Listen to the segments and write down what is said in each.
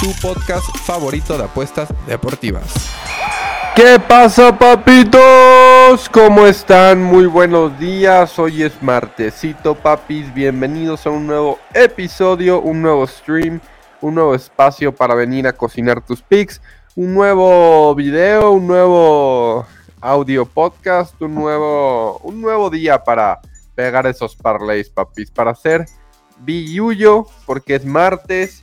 tu podcast favorito de apuestas deportivas. ¿Qué pasa, papitos? ¿Cómo están? Muy buenos días. Hoy es martesito, papis. Bienvenidos a un nuevo episodio, un nuevo stream, un nuevo espacio para venir a cocinar tus pics, un nuevo video, un nuevo audio podcast, un nuevo, un nuevo día para pegar esos parlays, papis, para hacer billuyo, porque es martes.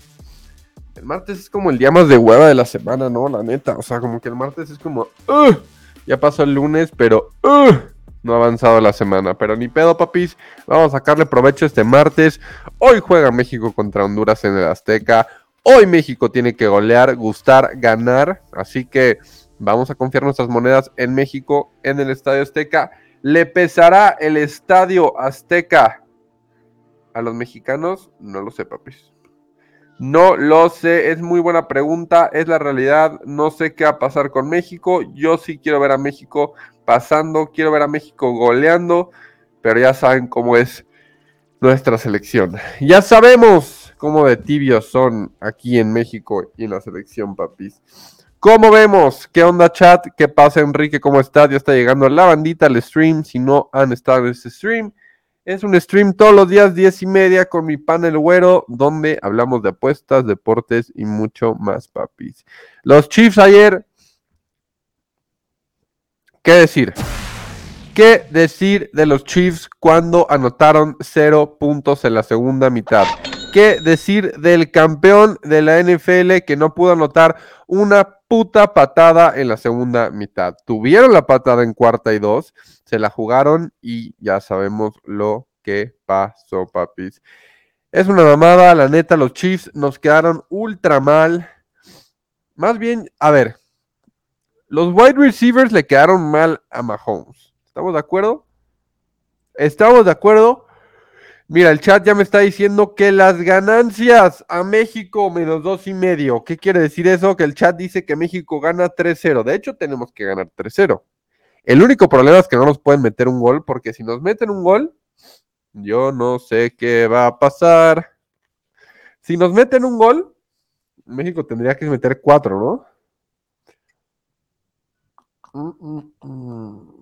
El martes es como el día más de hueva de la semana, ¿no? La neta. O sea, como que el martes es como. "Ugh". Ya pasó el lunes, pero. "Ugh". No ha avanzado la semana. Pero ni pedo, papis. Vamos a sacarle provecho este martes. Hoy juega México contra Honduras en el Azteca. Hoy México tiene que golear, gustar, ganar. Así que vamos a confiar nuestras monedas en México, en el Estadio Azteca. ¿Le pesará el Estadio Azteca a los mexicanos? No lo sé, papis. No lo sé, es muy buena pregunta, es la realidad, no sé qué va a pasar con México, yo sí quiero ver a México pasando, quiero ver a México goleando, pero ya saben cómo es nuestra selección. Ya sabemos cómo de tibios son aquí en México y en la selección, papis. ¿Cómo vemos? ¿Qué onda, chat? ¿Qué pasa, Enrique? ¿Cómo estás? Ya está llegando la bandita al stream. Si no han estado en este stream, es un stream todos los días, 10 y media, con mi panel güero, donde hablamos de apuestas, deportes y mucho más, papis. Los Chiefs ayer. ¿Qué decir? ¿Qué decir de los Chiefs cuando anotaron cero puntos en la segunda mitad? ¿Qué decir del campeón de la NFL que no pudo anotar una puta patada en la segunda mitad? Tuvieron la patada en cuarta y dos, se la jugaron y ya sabemos lo que pasó, papis. Es una mamada, la neta, los Chiefs nos quedaron ultra mal. Más bien, a ver, los wide receivers le quedaron mal a Mahomes. ¿Estamos de acuerdo? ¿Estamos de acuerdo? Mira, el chat ya me está diciendo que las ganancias a México menos dos y medio. ¿Qué quiere decir eso? Que el chat dice que México gana 3-0. De hecho, tenemos que ganar 3-0. El único problema es que no nos pueden meter un gol, porque si nos meten un gol, yo no sé qué va a pasar. Si nos meten un gol, México tendría que meter cuatro, ¿no? Mm, mm, mm.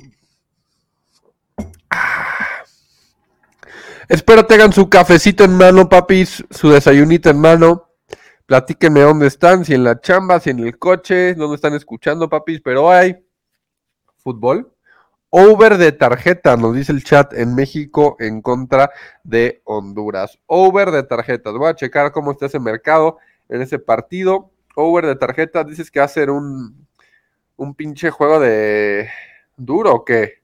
Espero tengan su cafecito en mano, papis, su desayunito en mano. Platíquenme dónde están, si en la chamba, si en el coche, dónde están escuchando, papis, pero hay fútbol. Over de tarjeta, nos dice el chat en México en contra de Honduras. Over de tarjetas. Voy a checar cómo está ese mercado en ese partido. Over de tarjetas, dices que va a ser un, un pinche juego de duro o qué?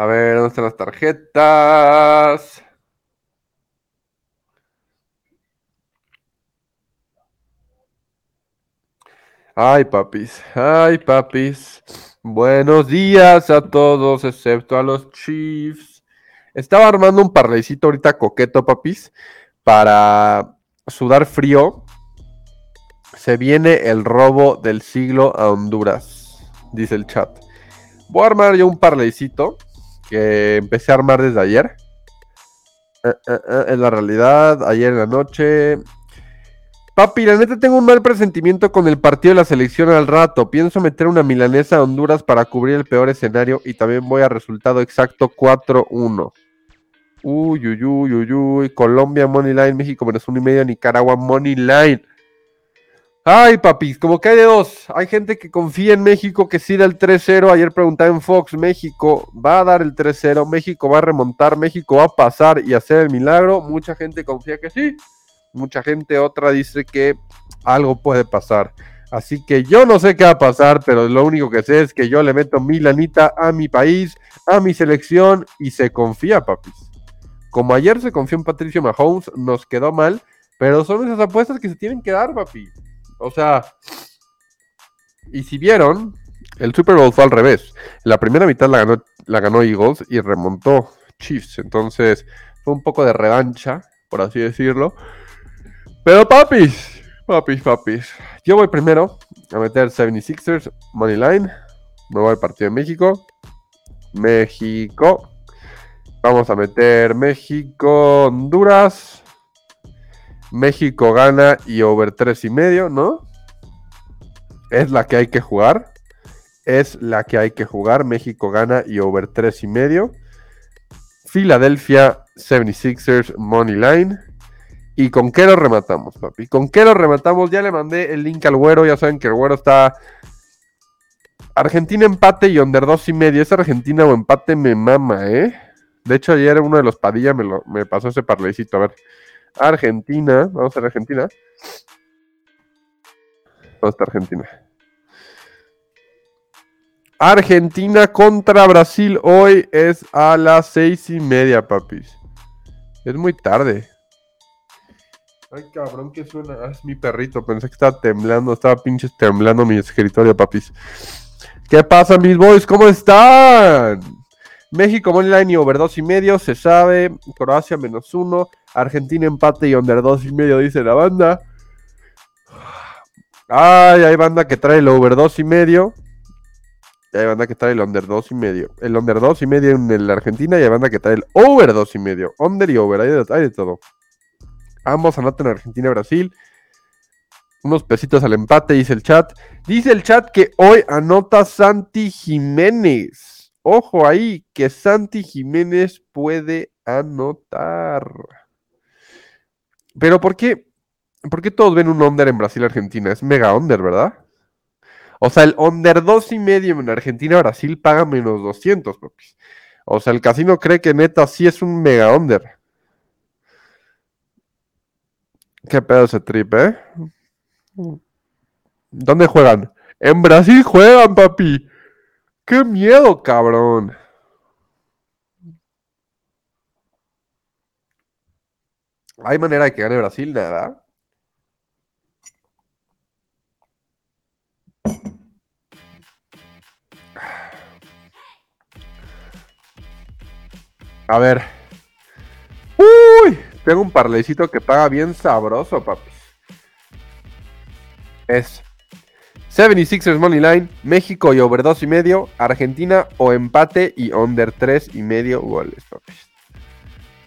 A ver, ¿dónde están las tarjetas? Ay, papis, ay, papis. Buenos días a todos, excepto a los Chiefs. Estaba armando un parlaycito ahorita coqueto, papis, para sudar frío. Se viene el robo del siglo a Honduras, dice el chat. Voy a armar yo un parlaycito que empecé a armar desde ayer. Eh, eh, eh, es la realidad, ayer en la noche. Papi, la neta tengo un mal presentimiento con el partido de la selección al rato. Pienso meter una milanesa a Honduras para cubrir el peor escenario y también voy a resultado exacto 4-1. Uy, uy, uy, uy, uy. Colombia Money Line, México menos uno y medio, Nicaragua Money Line. Ay, papis, como que hay de dos. Hay gente que confía en México que sí da el 3-0. Ayer preguntaba en Fox, México va a dar el 3-0, México va a remontar, México va a pasar y hacer el milagro. Mucha gente confía que sí. Mucha gente otra dice que algo puede pasar. Así que yo no sé qué va a pasar, pero lo único que sé es que yo le meto mi lanita a mi país, a mi selección y se confía, papis. Como ayer se confió en Patricio Mahomes, nos quedó mal, pero son esas apuestas que se tienen que dar, papi. O sea, Y si vieron, el Super Bowl fue al revés. la primera mitad la ganó, la ganó Eagles y remontó Chiefs. Entonces fue un poco de revancha, por así decirlo. Pero papis, papis, papis. Yo voy primero a meter 76ers, Money Line. Me voy al partido de México. México. Vamos a meter México, Honduras. México gana y over 3 y medio, ¿no? Es la que hay que jugar. Es la que hay que jugar. México gana y over 3 y medio. Filadelfia 76ers Money Line. ¿Y con qué lo rematamos, papi? ¿Con qué lo rematamos? Ya le mandé el link al güero. Ya saben que el güero está. Argentina empate y under 2 y medio. Esa Argentina o empate me mama, ¿eh? De hecho, ayer uno de los Padilla me, lo, me pasó ese parlecito. A ver. Argentina. Vamos a ver Argentina. ¿Dónde está Argentina? Argentina contra Brasil hoy es a las seis y media, papis. Es muy tarde. Ay, cabrón, ¿qué suena? Ah, es mi perrito. Pensé que estaba temblando. Estaba pinches temblando mi escritorio, papis. ¿Qué pasa, mis boys? ¿Cómo están? México Moneyline y over 2 y medio, se sabe. Croacia menos uno. Argentina empate y under 2 y medio, dice la banda. Ay, hay banda que trae el over 2 y medio. Y hay banda que trae el under 2 y medio. El under 2 y medio en el Argentina y hay banda que trae el over 2 y medio. Under y over, hay de, todo. Ambos anotan Argentina y Brasil. Unos pesitos al empate, dice el chat. Dice el chat que hoy anota Santi Jiménez. Ojo ahí, que Santi Jiménez puede anotar. Pero ¿por qué? ¿Por qué todos ven un under en Brasil-Argentina? Es mega under, ¿verdad? O sea, el under 2 y medio en Argentina-Brasil paga menos 200, papis. O sea, el casino cree que neta sí es un mega under. ¿Qué pedo ese trip, eh? ¿Dónde juegan? En Brasil juegan, papi. ¡Qué miedo, cabrón! ¿Hay manera de que gane Brasil? Nada. A ver. Uy, tengo un parlecito que paga bien sabroso, papis. Es 76ers Money Line, México y over 2 y medio, Argentina o empate y under 3 y medio goles.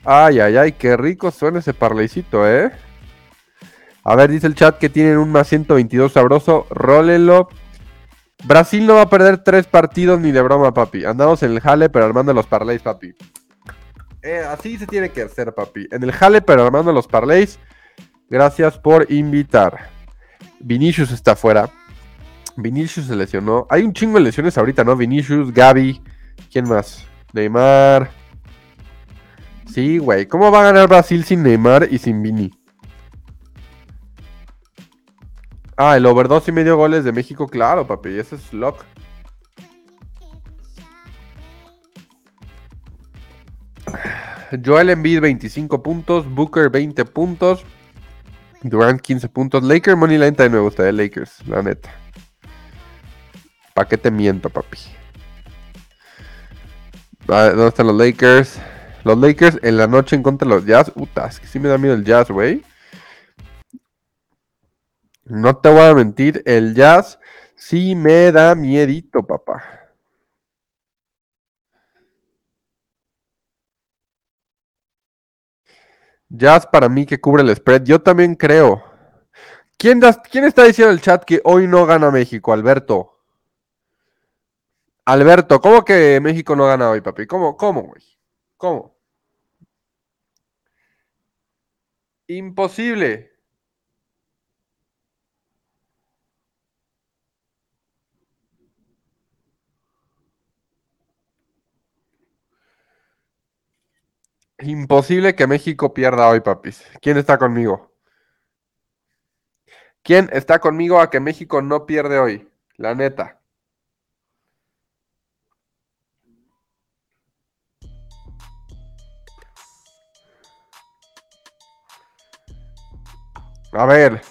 Ay, ay, ay, qué rico suena ese parlecito, ¿eh? A ver, dice el chat que tienen un más 122 sabroso. Rólenlo. Brasil no va a perder tres partidos ni de broma, papi. Andamos en el jale, pero armando los parlays, papi. Eh, así se tiene que hacer, papi. En el jale, pero armando los parlays. Gracias por invitar. Vinicius está fuera. Vinicius se lesionó. Hay un chingo de lesiones ahorita, ¿no? Vinicius, Gaby. ¿Quién más? Neymar. Sí, güey. ¿Cómo va a ganar Brasil sin Neymar y sin Vini? Ah, el over 2 y medio goles de México, claro, papi. Ese es lock. Joel Embiid 25 puntos, Booker 20 puntos, Durant 15 puntos, Lakers Moneyline también me gusta de Lakers, la neta. ¿Para qué te miento, papi? ¿Dónde están los Lakers? Los Lakers en la noche en contra de los Jazz. Uta, es que sí me da miedo el Jazz, güey. No te voy a mentir, el Jazz sí me da miedito, papá. Jazz para mí que cubre el spread. Yo también creo. ¿Quién, ¿Quién está diciendo en el chat que hoy no gana México? Alberto. Alberto, ¿cómo que México no gana hoy, papi? ¿Cómo, cómo, güey? ¿Cómo? Imposible. Imposible que México pierda hoy, papis. ¿Quién está conmigo? ¿Quién está conmigo a que México no pierde hoy? La neta. A ver,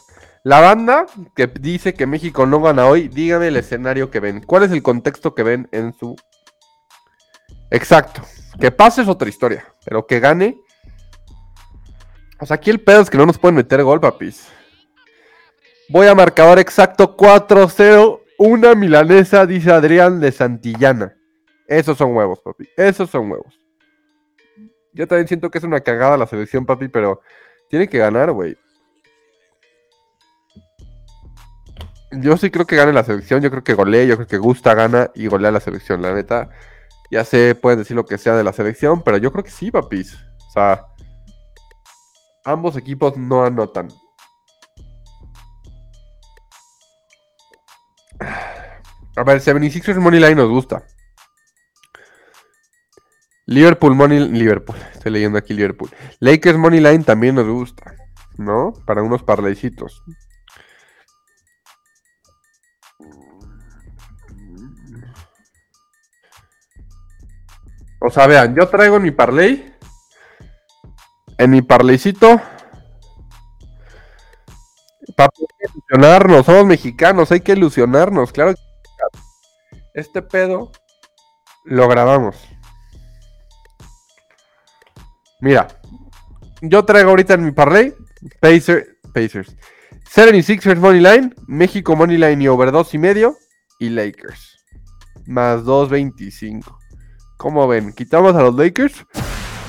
La banda que dice que México no gana hoy, dígame el escenario que ven. ¿Cuál es el contexto que ven en su... Exacto. Que pase es otra historia, pero que gane... O sea, aquí el pedo es que no nos pueden meter gol, papis. Voy a marcador exacto 4-0. Una milanesa, dice Adrián de Santillana. Esos son huevos, papi. Esos son huevos. Yo también siento que es una cagada la selección, papi, pero tiene que ganar, güey. Yo sí creo que gane la selección, yo creo que golee, yo creo que Gusta gana y golea la selección, la neta. Ya sé, pueden decir lo que sea de la selección, pero yo creo que sí, papis. O sea, ambos equipos no anotan. A ver, 76ers Money Line nos gusta. Liverpool Money Liverpool, estoy leyendo aquí Liverpool. Lakers Money Line también nos gusta, ¿no? Para unos parleycitos. O sea, vean, yo traigo en mi parlay. En mi parleycito. Para ilusionarnos, somos mexicanos, hay que ilusionarnos, claro. Este pedo lo grabamos. Mira, yo traigo ahorita en mi parlay Pacers, Pacers. 76ers Money Line, México Money Line y over 2 y medio y Lakers. Más 2.25. ¿Cómo ven? ¿Quitamos a los Lakers?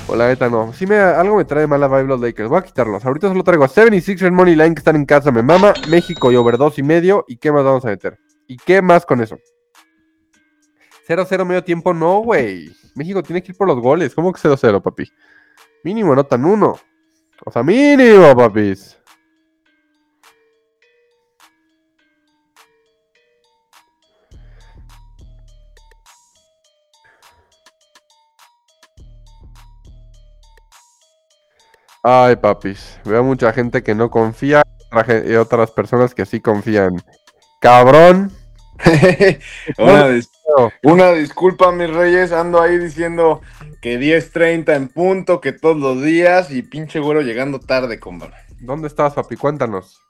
O la neta no. Si me, algo me trae mala vibe los Lakers. Voy a quitarlos. Ahorita solo traigo a 76ers Money Line que están en casa. Me mama. México y over 2 y medio. ¿Y qué más vamos a meter? ¿Y qué más con eso? 0-0 medio tiempo. No, güey. México tiene que ir por los goles. ¿Cómo que 0-0, papi? Mínimo anotan uno. O sea, mínimo, papis. Ay, papis. Veo mucha gente que no confía y otras personas que sí confían. Cabrón. una, una, disculpa, mis reyes. Ando ahí diciendo que 10.30 en punto, que todos los días y pinche güero llegando tarde, compadre. ¿Dónde estás, papi? Cuéntanos.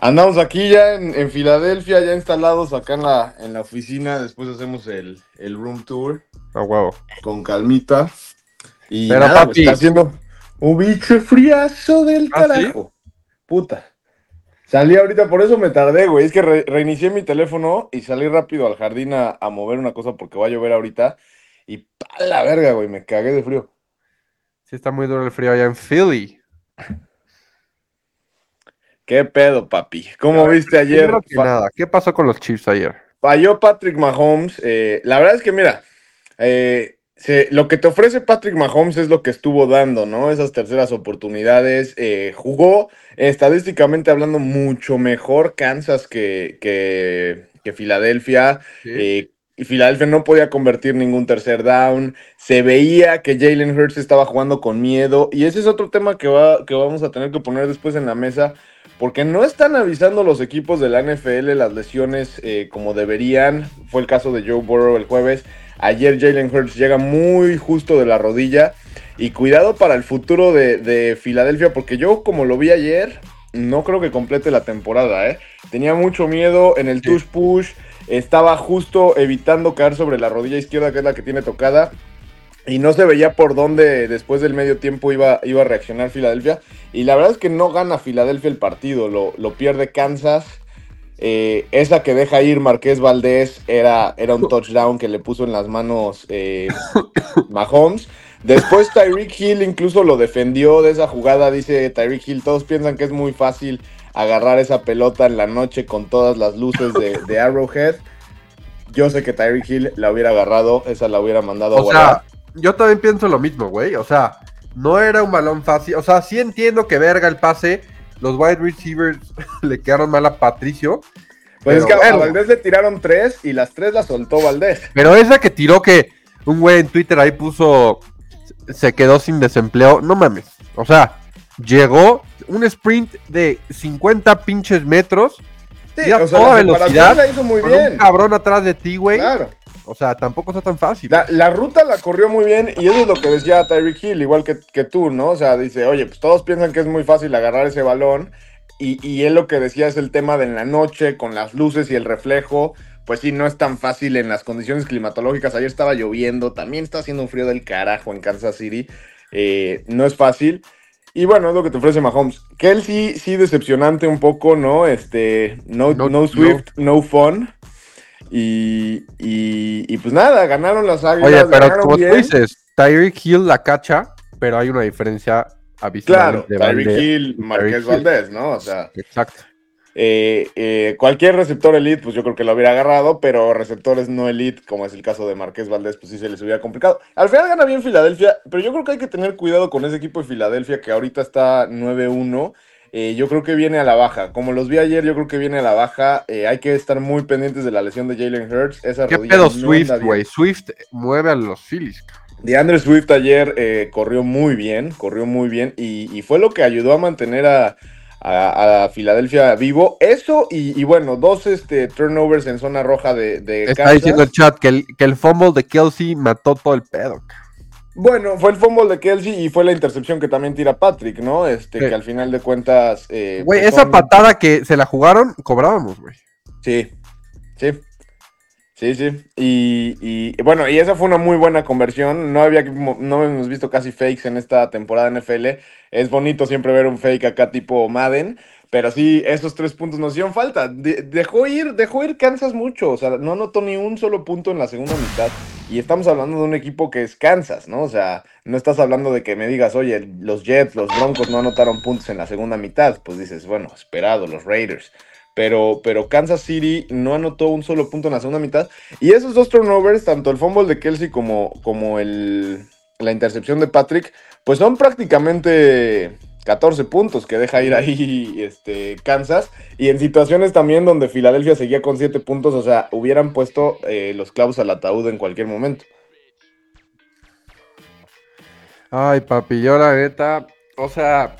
Andamos aquí ya en, Filadelfia, ya instalados acá en la, en la oficina. Después hacemos el, room tour. A huevo. Con calmita. Y Pero, nada, pues, papi, está haciendo un bicho friazo del ¿Ah, carajo. Puta. Salí ahorita, por eso me tardé, güey. Es que reinicié mi teléfono y salí rápido al jardín a, mover una cosa porque va a llover ahorita. Y pa la verga, güey, me cagué de frío. Sí, está muy duro el frío allá en Philly. ¿Qué pedo, papi? ¿Cómo viste ayer? nada. ¿Qué pasó con los Chiefs ayer? Falló Patrick Mahomes. Eh, la verdad es que, mira, eh, lo que te ofrece Patrick Mahomes es lo que estuvo dando, ¿no? Esas terceras oportunidades. Eh, jugó estadísticamente hablando mucho mejor Kansas que, que, Filadelfia. Eh, y Filadelfia no podía convertir ningún tercer down. Se veía que Jalen Hurts estaba jugando con miedo. Y ese es otro tema que, va, que vamos a tener que poner después en la mesa. Porque no están avisando los equipos de la NFL las lesiones eh, como deberían. Fue el caso de Joe Burrow el jueves. Ayer Jalen Hurts llega muy justo de la rodilla. Y cuidado para el futuro de, Filadelfia, porque yo como lo vi ayer, no creo que complete la temporada. ¿eh? Tenía mucho miedo en el touch push. Estaba justo evitando caer sobre la rodilla izquierda, que es la que tiene tocada. Y no se veía por dónde después del medio tiempo iba, iba a reaccionar Filadelfia. Y la verdad es que no gana Filadelfia el partido, lo, lo pierde Kansas. Eh, esa que deja ir Marqués Valdés era, era un touchdown que le puso en las manos eh, Mahomes. Después Tyreek Hill incluso lo defendió de esa jugada, dice Tyreek Hill. Todos piensan que es muy fácil agarrar esa pelota en la noche con todas las luces de, Arrowhead. Yo sé que Tyreek Hill la hubiera agarrado, esa la hubiera mandado a Sea, yo también pienso lo mismo, güey. O sea, no era un balón fácil. O sea, sí entiendo que verga el pase los wide receivers le quedaron mal a Patricio. Pues es que a Valdés le tiraron tres y las tres las soltó Valdés. Pero esa que tiró que un güey en Twitter ahí puso se quedó sin desempleo, no mames. O sea, llegó un sprint de 50 pinches metros. Sí, o sea, toda velocidad. La hizo muy bien. Un cabrón atrás de ti, güey. Claro. O sea, tampoco está tan fácil. La, ruta la corrió muy bien y eso es lo que decía Tyreek Hill, igual que, que, tú, ¿no? O sea, dice, oye, pues todos piensan que es muy fácil agarrar ese balón. Y, y él lo que decía es el tema de en la noche, con las luces y el reflejo. Pues sí, no es tan fácil en las condiciones climatológicas. Ayer estaba lloviendo, también está haciendo un frío del carajo en Kansas City. Eh, no es fácil. Y bueno, es lo que te ofrece Mahomes. Kelsey, sí, decepcionante un poco, ¿no? Este, no, No- no, Swift, no, fun. Y, y, y pues nada, ganaron las águilas. Oye, pero como tú dices, Tyreek Hill la cacha, pero hay una diferencia abismal. Claro, Tyreek Hill, Marqués. Valdés, ¿no? O sea, Exacto. eh, eh, cualquier receptor elite, pues yo creo que lo hubiera agarrado, pero receptores no elite, como es el caso de Marqués Valdés, pues sí se les hubiera complicado. Al final gana bien Filadelfia, pero yo creo que hay que tener cuidado con ese equipo de Filadelfia que ahorita está 9-1. Eh, yo creo que viene a la baja. Como los vi ayer, yo creo que viene a la baja. Eh, hay que estar muy pendientes de la lesión de Jalen Hurts. Esa ¿Qué rodilla pedo no Swift, güey? Swift mueve a los Phillies. cabrón. DeAndre Swift ayer eh, corrió muy bien, corrió muy bien y, y fue lo que ayudó a mantener a, a- a Filadelfia vivo. Eso y, y bueno, dos este, turnovers en zona roja de, de Está Kansas. diciendo el chat que el, que el fumble de Kelsey mató todo el pedo. cabrón. Bueno, fue el fumble de Kelsey y fue la intercepción que también tira Patrick, ¿no? Este, Sí. que al final de cuentas... eh, Güey, pues esa son- patada que se la jugaron, cobrábamos, güey. Sí, sí. Sí, sí. Y, y, bueno, y esa fue una muy buena conversión. No había no hemos visto casi fakes en esta temporada NFL. Es bonito siempre ver un fake acá tipo Madden. Pero sí, esos tres puntos nos hicieron falta. De- dejó ir, dejó ir Kansas mucho. O sea, no anotó ni un solo punto en la segunda mitad. Y estamos hablando de un equipo que es Kansas, ¿no? O sea, no estás hablando de que me digas, oye, los Jets, los Broncos no anotaron puntos en la segunda mitad. Pues dices, bueno, esperado, los Raiders. Pero, pero Kansas City no anotó un solo punto en la segunda mitad. Y esos dos turnovers, tanto el fumble de Kelsey como, como el, la intercepción de Patrick, pues son prácticamente 14 puntos que deja ir ahí este, Kansas. Y en situaciones también donde Filadelfia seguía con 7 puntos, o sea, hubieran puesto eh, los clavos al ataúd en cualquier momento. Ay, papi, yo la neta, o sea,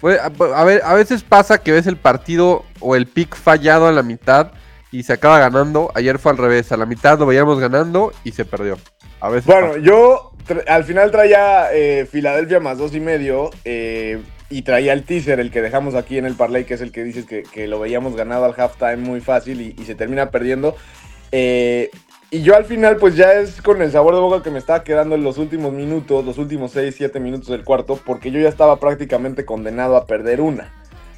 pues, a, a ver, a veces pasa que ves el partido o el pick fallado a la mitad y se acaba ganando. Ayer fue al revés, a la mitad lo veíamos ganando y se perdió. A veces Bueno, pasa. yo al final traía eh, Filadelfia más dos y medio eh, y traía el teaser, el que dejamos aquí en el parlay, que es el que dices que, lo veíamos ganado al halftime muy fácil y, y se termina perdiendo. Eh, y yo al final, pues ya es con el sabor de boca que me estaba quedando en los últimos minutos, los últimos 6, 7 minutos del cuarto, porque yo ya estaba prácticamente condenado a perder una.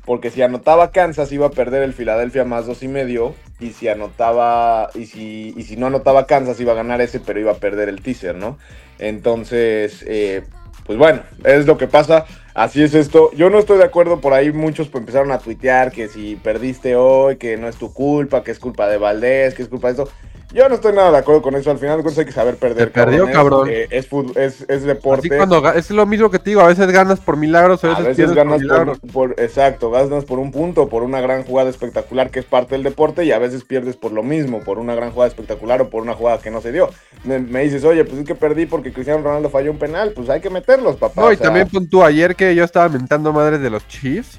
Porque si anotaba Kansas iba a perder el Filadelfia más dos y medio. Y si anotaba. Y si, y si no anotaba Kansas iba a ganar ese, pero iba a perder el teaser, ¿no? Entonces, eh, pues bueno, es lo que pasa. Así es esto. Yo no estoy de acuerdo. Por ahí muchos pues, empezaron a tuitear que si perdiste hoy, que no es tu culpa, que es culpa de Valdés, que es culpa de esto. Yo no estoy nada de acuerdo con eso. Al final de cuentas hay que saber perder. Se perdió, cabrón. Eh, es, fut- es, es deporte. Así cuando es lo mismo que te digo, a veces ganas por milagros, a A veces, veces pierdes ganas por milagros. por, por- exacto, ganas por un punto, por una gran jugada espectacular que es parte del deporte y a veces pierdes por lo mismo, por una gran jugada espectacular o por una jugada que no se dio. Me, me dices, oye, pues es que perdí porque Cristiano Ronaldo falló un penal, pues hay que meterlos, papá. No, o y sea, también pon tú ayer que yo estaba mentando madres de los Chiefs.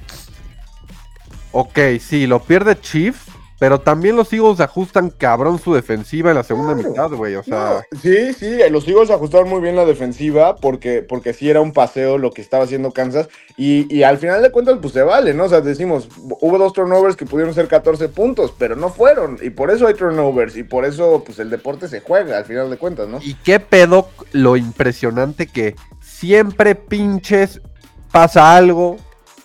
Ok, sí, lo pierde Chiefs, pero también los Eagles ajustan cabrón su defensiva en la segunda Claro. mitad, güey. O sea, No, sí, sí, los Eagles ajustaron muy bien la defensiva porque, porque sí era un paseo lo que estaba haciendo Kansas y, y al final de cuentas pues se vale, ¿no? O sea, decimos, hubo dos turnovers que pudieron ser 14 puntos, pero no fueron y por eso hay turnovers y por eso pues el deporte se juega al final de cuentas, ¿no? y qué pedo lo impresionante que siempre pinches pasa algo,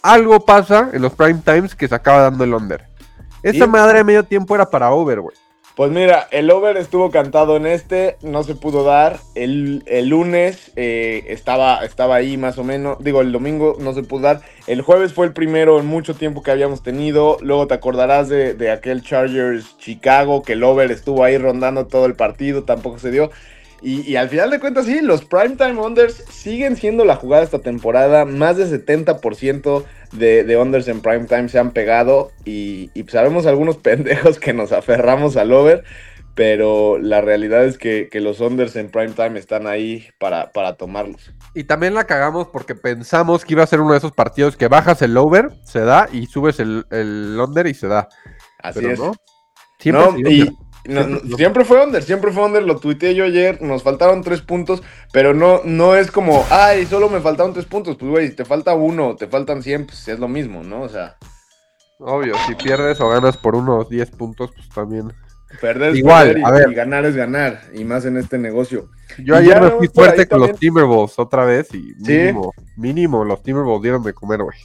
algo pasa en los prime times que se acaba dando el under. Esa Sí. madre de medio tiempo era para over, güey. Pues mira, el over estuvo cantado en este, no se pudo dar. El, el lunes eh, estaba, estaba ahí más o menos. Digo, el domingo no se pudo dar. El jueves fue el primero en mucho tiempo que habíamos tenido. Luego te acordarás de, de aquel Chargers Chicago, que el over estuvo ahí rondando todo el partido, tampoco se dio. Y, y al final de cuentas, sí, los Primetime Unders siguen siendo la jugada esta temporada. Más de 70% de, de Unders en Primetime se han pegado. Y, y sabemos algunos pendejos que nos aferramos al over. Pero la realidad es que, que los Unders en Primetime están ahí para, para tomarlos. Y también la cagamos porque pensamos que iba a ser uno de esos partidos que bajas el over, se da, y subes el, el under y se da. Así Pero es. no. Siempre No, se y. no, no, siempre fue under, siempre fue under, lo tuiteé yo ayer, nos faltaron tres puntos, pero no, no es como, ay, solo me faltaron tres puntos, pues güey, te falta uno, te faltan cien, pues es lo mismo, ¿no? O sea. Obvio, si pierdes o ganas por unos 10 puntos, pues también. Perder es Igual, perder y, a ver. y ganar es ganar, y más en este negocio. Yo Y ayer me fui fuerte con los Timberwolves otra vez y Sí. mínimo, mínimo, los Timberwolves dieron de comer, güey.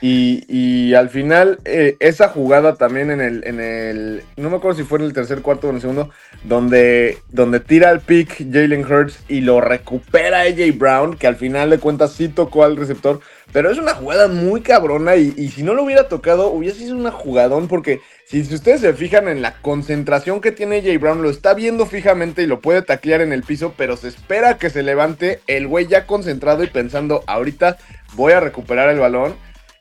Y, al final, eh, esa jugada también en el, en el. No me acuerdo si fue en el tercer cuarto o en el segundo, donde, donde tira el pick Jalen Hurts y lo recupera AJ Brown, que al final de cuentas sí tocó al receptor. Pero es una jugada muy cabrona y, y si no lo hubiera tocado, hubiese sido una jugadón porque si, si ustedes se fijan en la concentración que tiene AJ Brown, lo está viendo fijamente y lo puede taclear en el piso, pero se espera que se levante el güey ya concentrado y pensando, ahorita voy a recuperar el balón.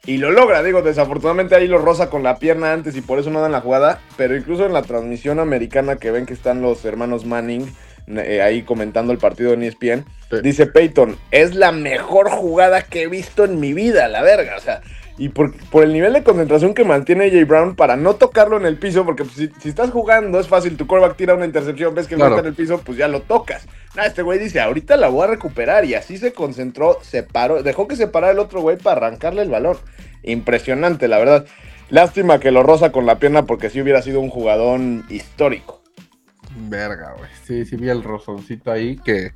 Y lo logra, digo, desafortunadamente ahí lo roza con la pierna antes y por eso no dan la jugada, pero incluso en la transmisión americana que ven que están los hermanos Manning eh, ahí comentando el partido en ESPN, Sí. dice Peyton, es la mejor jugada que he visto en mi vida, la verga, o sea, y por, por el nivel de concentración que mantiene Jay Brown para no tocarlo en el piso, porque pues, si, si estás jugando es fácil, tu quarterback tira una intercepción, ves que Claro. no está en el piso, pues ya lo tocas. Este güey dice, ahorita la voy a recuperar y así se concentró, se paró, dejó que se parara el otro güey para arrancarle el balón. Impresionante, la verdad. Lástima que lo roza con la pierna porque sí hubiera sido un jugadón histórico. Verga, güey. Sí, sí vi el rozoncito ahí que...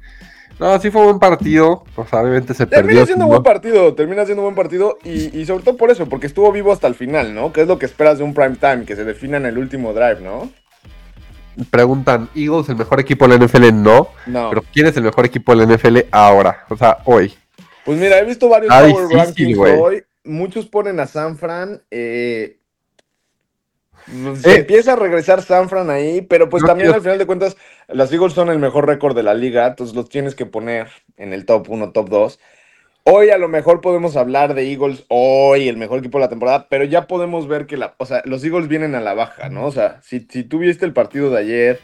No, sí fue buen partido. Pues obviamente se perdió. Termina siendo ¿no? buen partido, termina siendo buen partido y, y sobre todo por eso, porque estuvo vivo hasta el final, ¿no? Que es lo que esperas de un prime time, que se defina en el último drive, ¿no? Preguntan, ¿Eagles el mejor equipo de la NFL? No. No. Pero ¿quién es el mejor equipo de la NFL ahora? O sea, hoy. Pues mira, he visto varios Ah, Power Rankings güey. hoy. Muchos ponen a San Fran. eh, se Eh. empieza a regresar San Fran ahí, pero pues también quiero- al final de cuentas, las Eagles son el mejor récord de la liga, entonces los tienes que poner en el top 1, top 2. Hoy a lo mejor podemos hablar de Eagles, hoy el mejor equipo de la temporada, pero ya podemos ver que la, o sea, los Eagles vienen a la baja, ¿no? O sea, si, si tú viste el partido de ayer,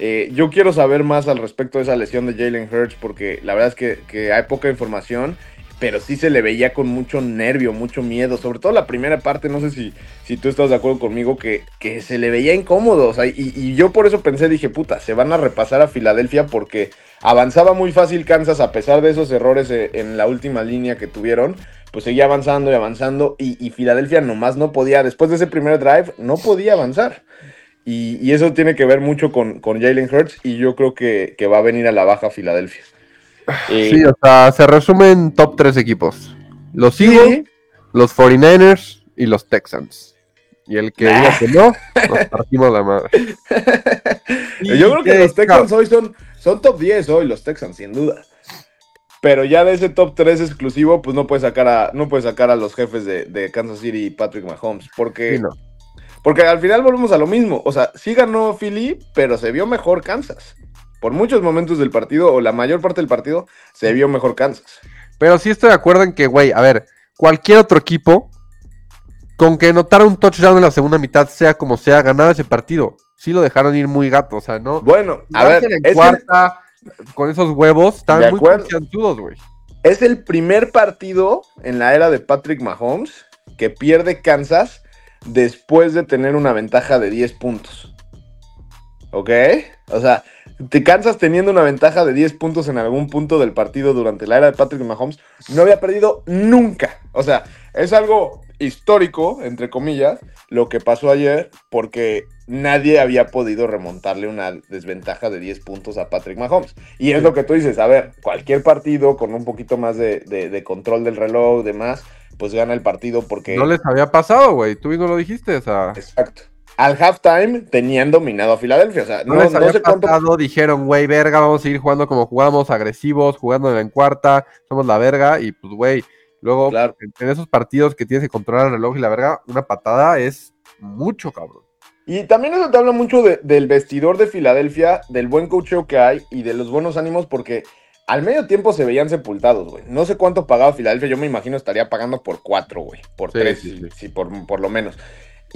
eh, yo quiero saber más al respecto de esa lesión de Jalen Hurts, porque la verdad es que, que hay poca información, pero sí se le veía con mucho nervio, mucho miedo, sobre todo la primera parte, no sé si, si tú estás de acuerdo conmigo, que, que se le veía incómodo, o sea, y, yo por eso pensé, dije, puta, se van a repasar a Filadelfia porque avanzaba muy fácil Kansas a pesar de esos errores eh, en la última línea que tuvieron, pues seguía avanzando y avanzando y, y Filadelfia nomás no podía, después de ese primer drive, no podía avanzar. Y, y eso tiene que ver mucho con, con Jalen Hurts y yo creo que, que va a venir a la baja Filadelfia. Eh, Sí, o sea, se resumen top 3 equipos. Los sí, Eagles, los 49ers y los Texans. Y el que diga Ah. que no, nos partimos la madre. Yo creo que los Texans hoy son, son top 10 hoy, los Texans, sin duda. Pero ya de ese top 3 exclusivo, pues no puedes sacar a, no puedes sacar a los jefes de, de Kansas City y Patrick Mahomes. Porque, Sí, no. porque al final volvemos a lo mismo. O sea, sí ganó Philly, pero se vio mejor Kansas. Por muchos momentos del partido, o la mayor parte del partido, se vio mejor Kansas. Pero sí estoy de acuerdo en que, güey, a ver, cualquier otro equipo, con que notara un touchdown en la segunda mitad, sea como sea, ganaba ese partido. Sí lo dejaron ir muy gato, o sea, no. Bueno, a ver, en es el, cuarta, con esos huevos, estaban muy confianzudos, güey. es el primer partido en la era de Patrick Mahomes que pierde Kansas después de tener una ventaja de 10 puntos. ¿Ok? O sea, te Kansas teniendo una ventaja de 10 puntos en algún punto del partido durante la era de Patrick Mahomes, no había perdido nunca. O sea, es algo histórico, entre comillas, lo que pasó ayer, porque nadie había podido remontarle una desventaja de 10 puntos a Patrick Mahomes. Y es lo que tú dices, a ver, cualquier partido con un poquito más de, de- de control del reloj, demás, pues gana el partido porque... No les había pasado, güey. Tú mismo lo dijiste, o sea. Exacto. Al halftime tenían dominado a Filadelfia, o sea, No, no, no sé cuánto... pasado, dijeron, güey, verga, vamos a seguir jugando como jugamos, agresivos, jugando en cuarta, somos la verga, y pues, güey, luego Claro. en, en esos partidos que tienes que controlar el reloj y la verga, una patada es mucho, cabrón. Y también eso te habla mucho de- del vestidor de Filadelfia, del buen coacheo que hay y de los buenos ánimos, porque al medio tiempo se veían sepultados, güey. No sé cuánto pagaba Filadelfia, yo me imagino estaría pagando por cuatro, güey. Por Sí, tres, sí, sí, sí. sí, por, por lo menos.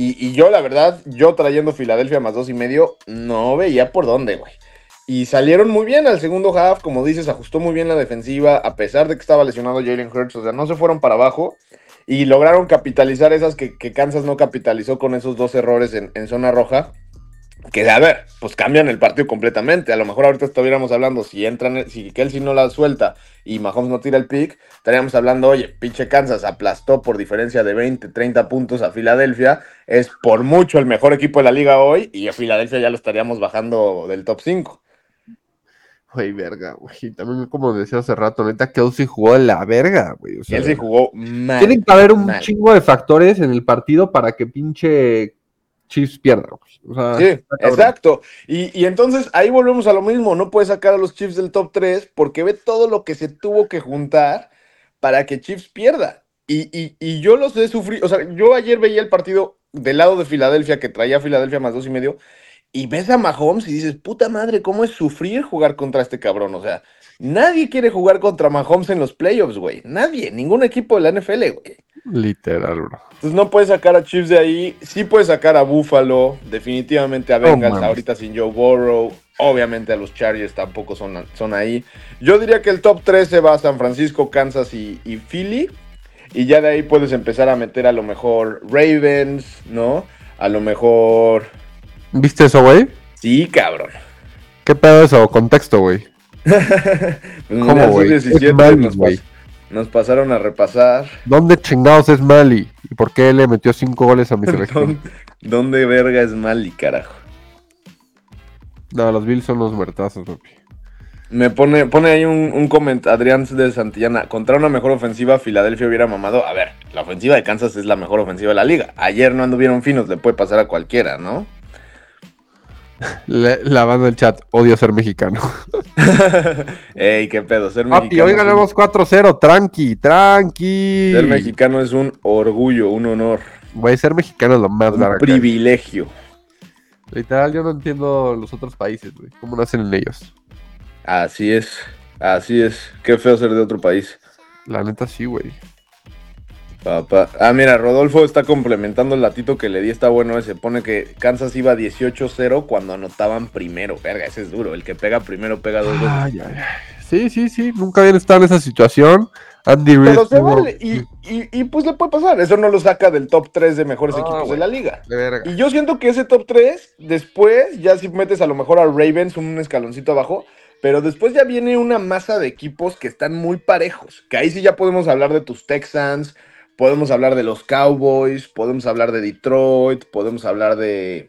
Y, yo, la verdad, yo trayendo Filadelfia más dos y medio, no veía por dónde, güey. Y salieron muy bien al segundo half, como dices, ajustó muy bien la defensiva, a pesar de que estaba lesionado Jalen Hurts, o sea, no se fueron para abajo y lograron capitalizar esas que, Kansas no capitalizó con esos dos errores en zona roja. Que a ver, pues cambian el partido completamente. A lo mejor ahorita estuviéramos hablando, si entran, si Kelsey no la suelta y Mahomes no tira el pick, estaríamos hablando, oye, pinche Kansas aplastó por diferencia de 20, 30 puntos a Filadelfia. Es por mucho el mejor equipo de la liga hoy y a Filadelfia ya lo estaríamos bajando del top 5. Güey, verga, güey. También como decía hace rato, neta, Kelsey jugó de la verga, güey. O sea, Kelsey jugó mal. Tienen que haber un mal. chingo de factores en el partido para que pinche Chiefs pierda. O sea, Sí, exacto. Y, y entonces ahí volvemos a lo mismo. No puedes sacar a los Chiefs del top 3 porque ve todo lo que se tuvo que juntar para que Chiefs pierda. Y, y- y yo los he sufrido. O sea, yo ayer veía el partido del lado de Filadelfia que traía a Filadelfia más dos y medio. Y ves a Mahomes y dices, puta madre, ¿cómo es sufrir jugar contra este cabrón? O sea, nadie quiere jugar contra Mahomes en los playoffs, güey. Nadie, ningún equipo de la NFL, güey. Literal, bro. Entonces no puedes sacar a Chiefs de ahí. Sí puedes sacar a Buffalo. Definitivamente a Bengals ahorita sin Joe Burrow. Obviamente a los Chargers tampoco son, son ahí. Yo diría que el top 3 se va a San Francisco, Kansas y, y Philly. Y ya de ahí puedes empezar a meter a lo mejor Ravens, ¿no? A lo mejor... ¿Viste eso, güey? Sí, cabrón. ¿Qué pedo eso? Contexto, güey. Pues ¿Cómo, mira, güey? Esos Es 17 Mali, nos, pasaron a repasar. ¿Dónde chingados es Mali? ¿Y por qué le metió cinco goles a mi selección? ¿Dónde, dónde verga es Mali, carajo? no, los Bills son los muertazos, papi. Me pone, pone ahí un, un comentario, Adrián de Santillana. Contra una mejor ofensiva, Filadelfia hubiera mamado. A ver, la ofensiva de Kansas es la mejor ofensiva de la liga. Ayer no anduvieron finos, le puede pasar a cualquiera, ¿no? Le- la banda del chat, odio ser mexicano. Ey, qué pedo, ser Papi, mexicano. hoy un- ganamos 4-0, tranqui, tranqui. ser mexicano es un orgullo, un honor, Güey, ser mexicano es lo más un largo. privilegio. Literal, yo no entiendo los otros países, güey. ¿Cómo nacen en ellos? Así es, así es. Qué feo ser de otro país. La neta sí, güey. Papá. Ah, mira, Rodolfo está complementando el latito que le di, está bueno ese. Pone que Kansas iba 18-0 cuando anotaban primero. Verga, ese es duro. El que pega primero pega dos veces. Ay, ay, ay. Sí, sí, sí. Nunca habían estado en esa situación. Andy Reid. Pero se vale. Y, y- y, pues le puede pasar. Eso no lo saca del top 3 de mejores Ah, equipos de la liga. De verga. Y yo siento que ese top 3, después, ya si metes a lo mejor a Ravens un escaloncito abajo, pero después ya viene una masa de equipos que están muy parejos. Que ahí sí ya podemos hablar de tus Texans, podemos hablar de los Cowboys, podemos hablar de Detroit, podemos hablar de,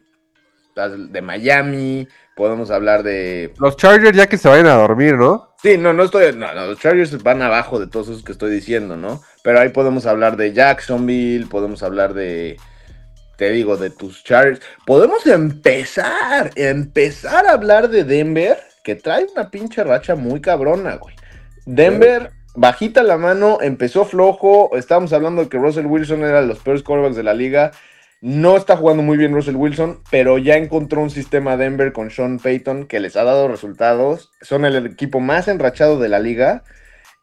de Miami, podemos hablar de... Los Chargers ya que se vayan a dormir, ¿no? Sí, no, no estoy. No, no, los Chargers van abajo de todos esos que estoy diciendo, ¿no? Pero ahí podemos hablar de Jacksonville, podemos hablar de. Te digo, de tus Chargers. Podemos empezar, empezar a hablar de Denver, que trae una pinche racha muy cabrona, güey. Denver, bajita la mano, empezó flojo. Estábamos hablando de que Russell Wilson era de los peores quarterbacks de la liga. No está jugando muy bien Russell Wilson, pero ya encontró un sistema Denver con Sean Payton que les ha dado resultados. Son el equipo más enrachado de la liga.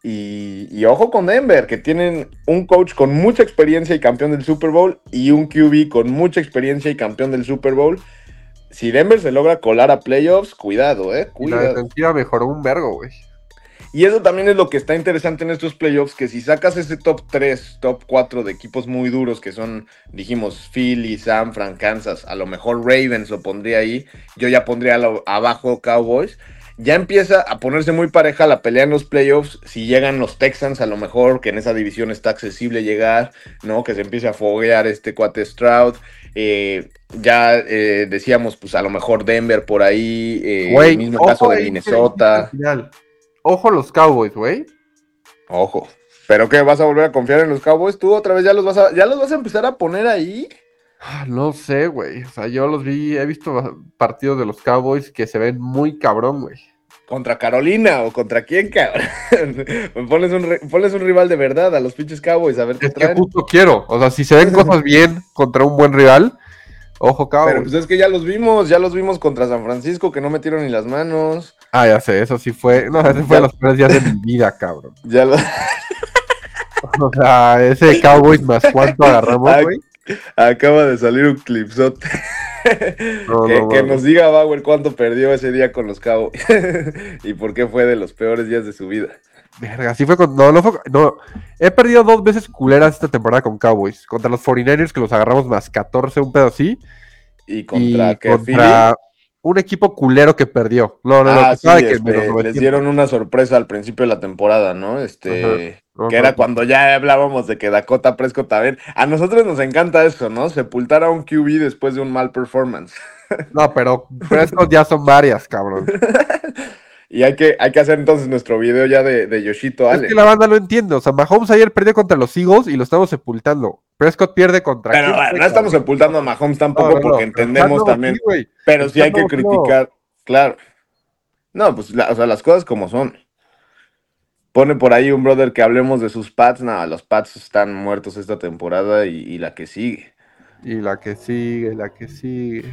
Y, y ojo con Denver, que tienen un coach con mucha experiencia y campeón del Super Bowl y un QB con mucha experiencia y campeón del Super Bowl. Si Denver se logra colar a playoffs, cuidado, eh. Y la Cuidado. defensiva mejoró un vergo, güey. Y eso también es lo que está interesante en estos playoffs, que si sacas ese top 3, top 4 de equipos muy duros, que son, dijimos, Philly, San Fran, Kansas, a lo mejor Ravens lo pondría ahí, yo ya pondría lo- abajo Cowboys, ya empieza a ponerse muy pareja la pelea en los playoffs, si llegan los Texans a lo mejor, que en esa división está accesible llegar, ¿no? Que se empiece a foguear este cuate Stroud, eh, ya eh, decíamos, pues a lo mejor Denver por ahí, eh, el mismo caso de Minnesota. final. Ojo los Cowboys, güey. Ojo. ¿Pero qué? ¿Vas a volver a confiar en los Cowboys? ¿Tú otra vez ya los vas a, ya los vas a empezar a poner ahí? Ah, No sé, güey. O sea, yo los vi, he visto partidos de los Cowboys que se ven muy cabrón, güey. ¿Contra Carolina o contra quién, cabrón? pones, un, ponles un rival de verdad a los pinches Cowboys, a ver qué Es que justo quiero. O sea, si se ven cosas bien contra un buen rival, ojo, Pero Cowboys. pues es que ya los vimos, ya los vimos contra San Francisco, que no metieron ni las manos. Ah, ya sé, eso sí fue. No, ese fue Ya. los peores días de mi vida, cabrón. Ya lo- O sea, ese Cowboys más cuánto agarramos, güey. acaba de salir un clipsote. No, que, no, que no. nos diga Bauer cuánto perdió ese día con los Cowboys. y por qué fue de los peores días de su vida. Verga, sí fue con. No, no fue. No. He perdido dos veces culeras esta temporada con Cowboys. Contra los 49ers, que los agarramos más 14, un pedo así. y contra, y ¿qué? contra un equipo culero que perdió. No, no, no, Ah, que sí, sabe que este, menos les 900. dieron una sorpresa al principio de la temporada, ¿no? Este, Ajá. que era cuando ya hablábamos de que Dakota Prescott, ver, a nosotros nos encanta eso, ¿no? Sepultar a un QB después de un mal performance. No, pero Prescott ya son varias, cabrón. Y hay que, hay que hacer entonces nuestro video ya de, de Yoshito Es que la banda no entiende. O sea, Mahomes ayer perdió contra los Eagles y lo estamos sepultando. Prescott pierde contra. Pero no estamos cabrón? sepultando a Mahomes tampoco No, no, no, porque entendemos también, pero sí hay que criticar, claro. No, pues, la- o sea, las cosas como son. Pone por ahí un brother que hablemos de sus Pats. Nada, los Pats están muertos esta temporada y, y la que sigue. Y la que sigue, la que sigue.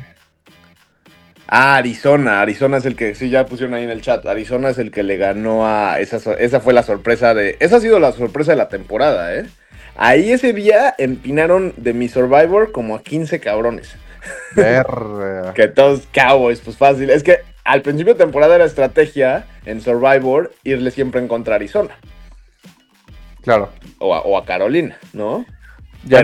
Ah, Arizona. Arizona es el que, sí, ya pusieron ahí en el chat. Arizona es el que le ganó a. Esa, esa fue la sorpresa de. Esa ha sido la sorpresa de la temporada, ¿eh? Ahí ese día empinaron de mi Survivor como a 15 cabrones. Verga. Que todos Cowboys, pues fácil. Es que al principio de temporada era estrategia en Survivor irle siempre en contra a Arizona Claro. o a, o a Carolina, ¿no? Ya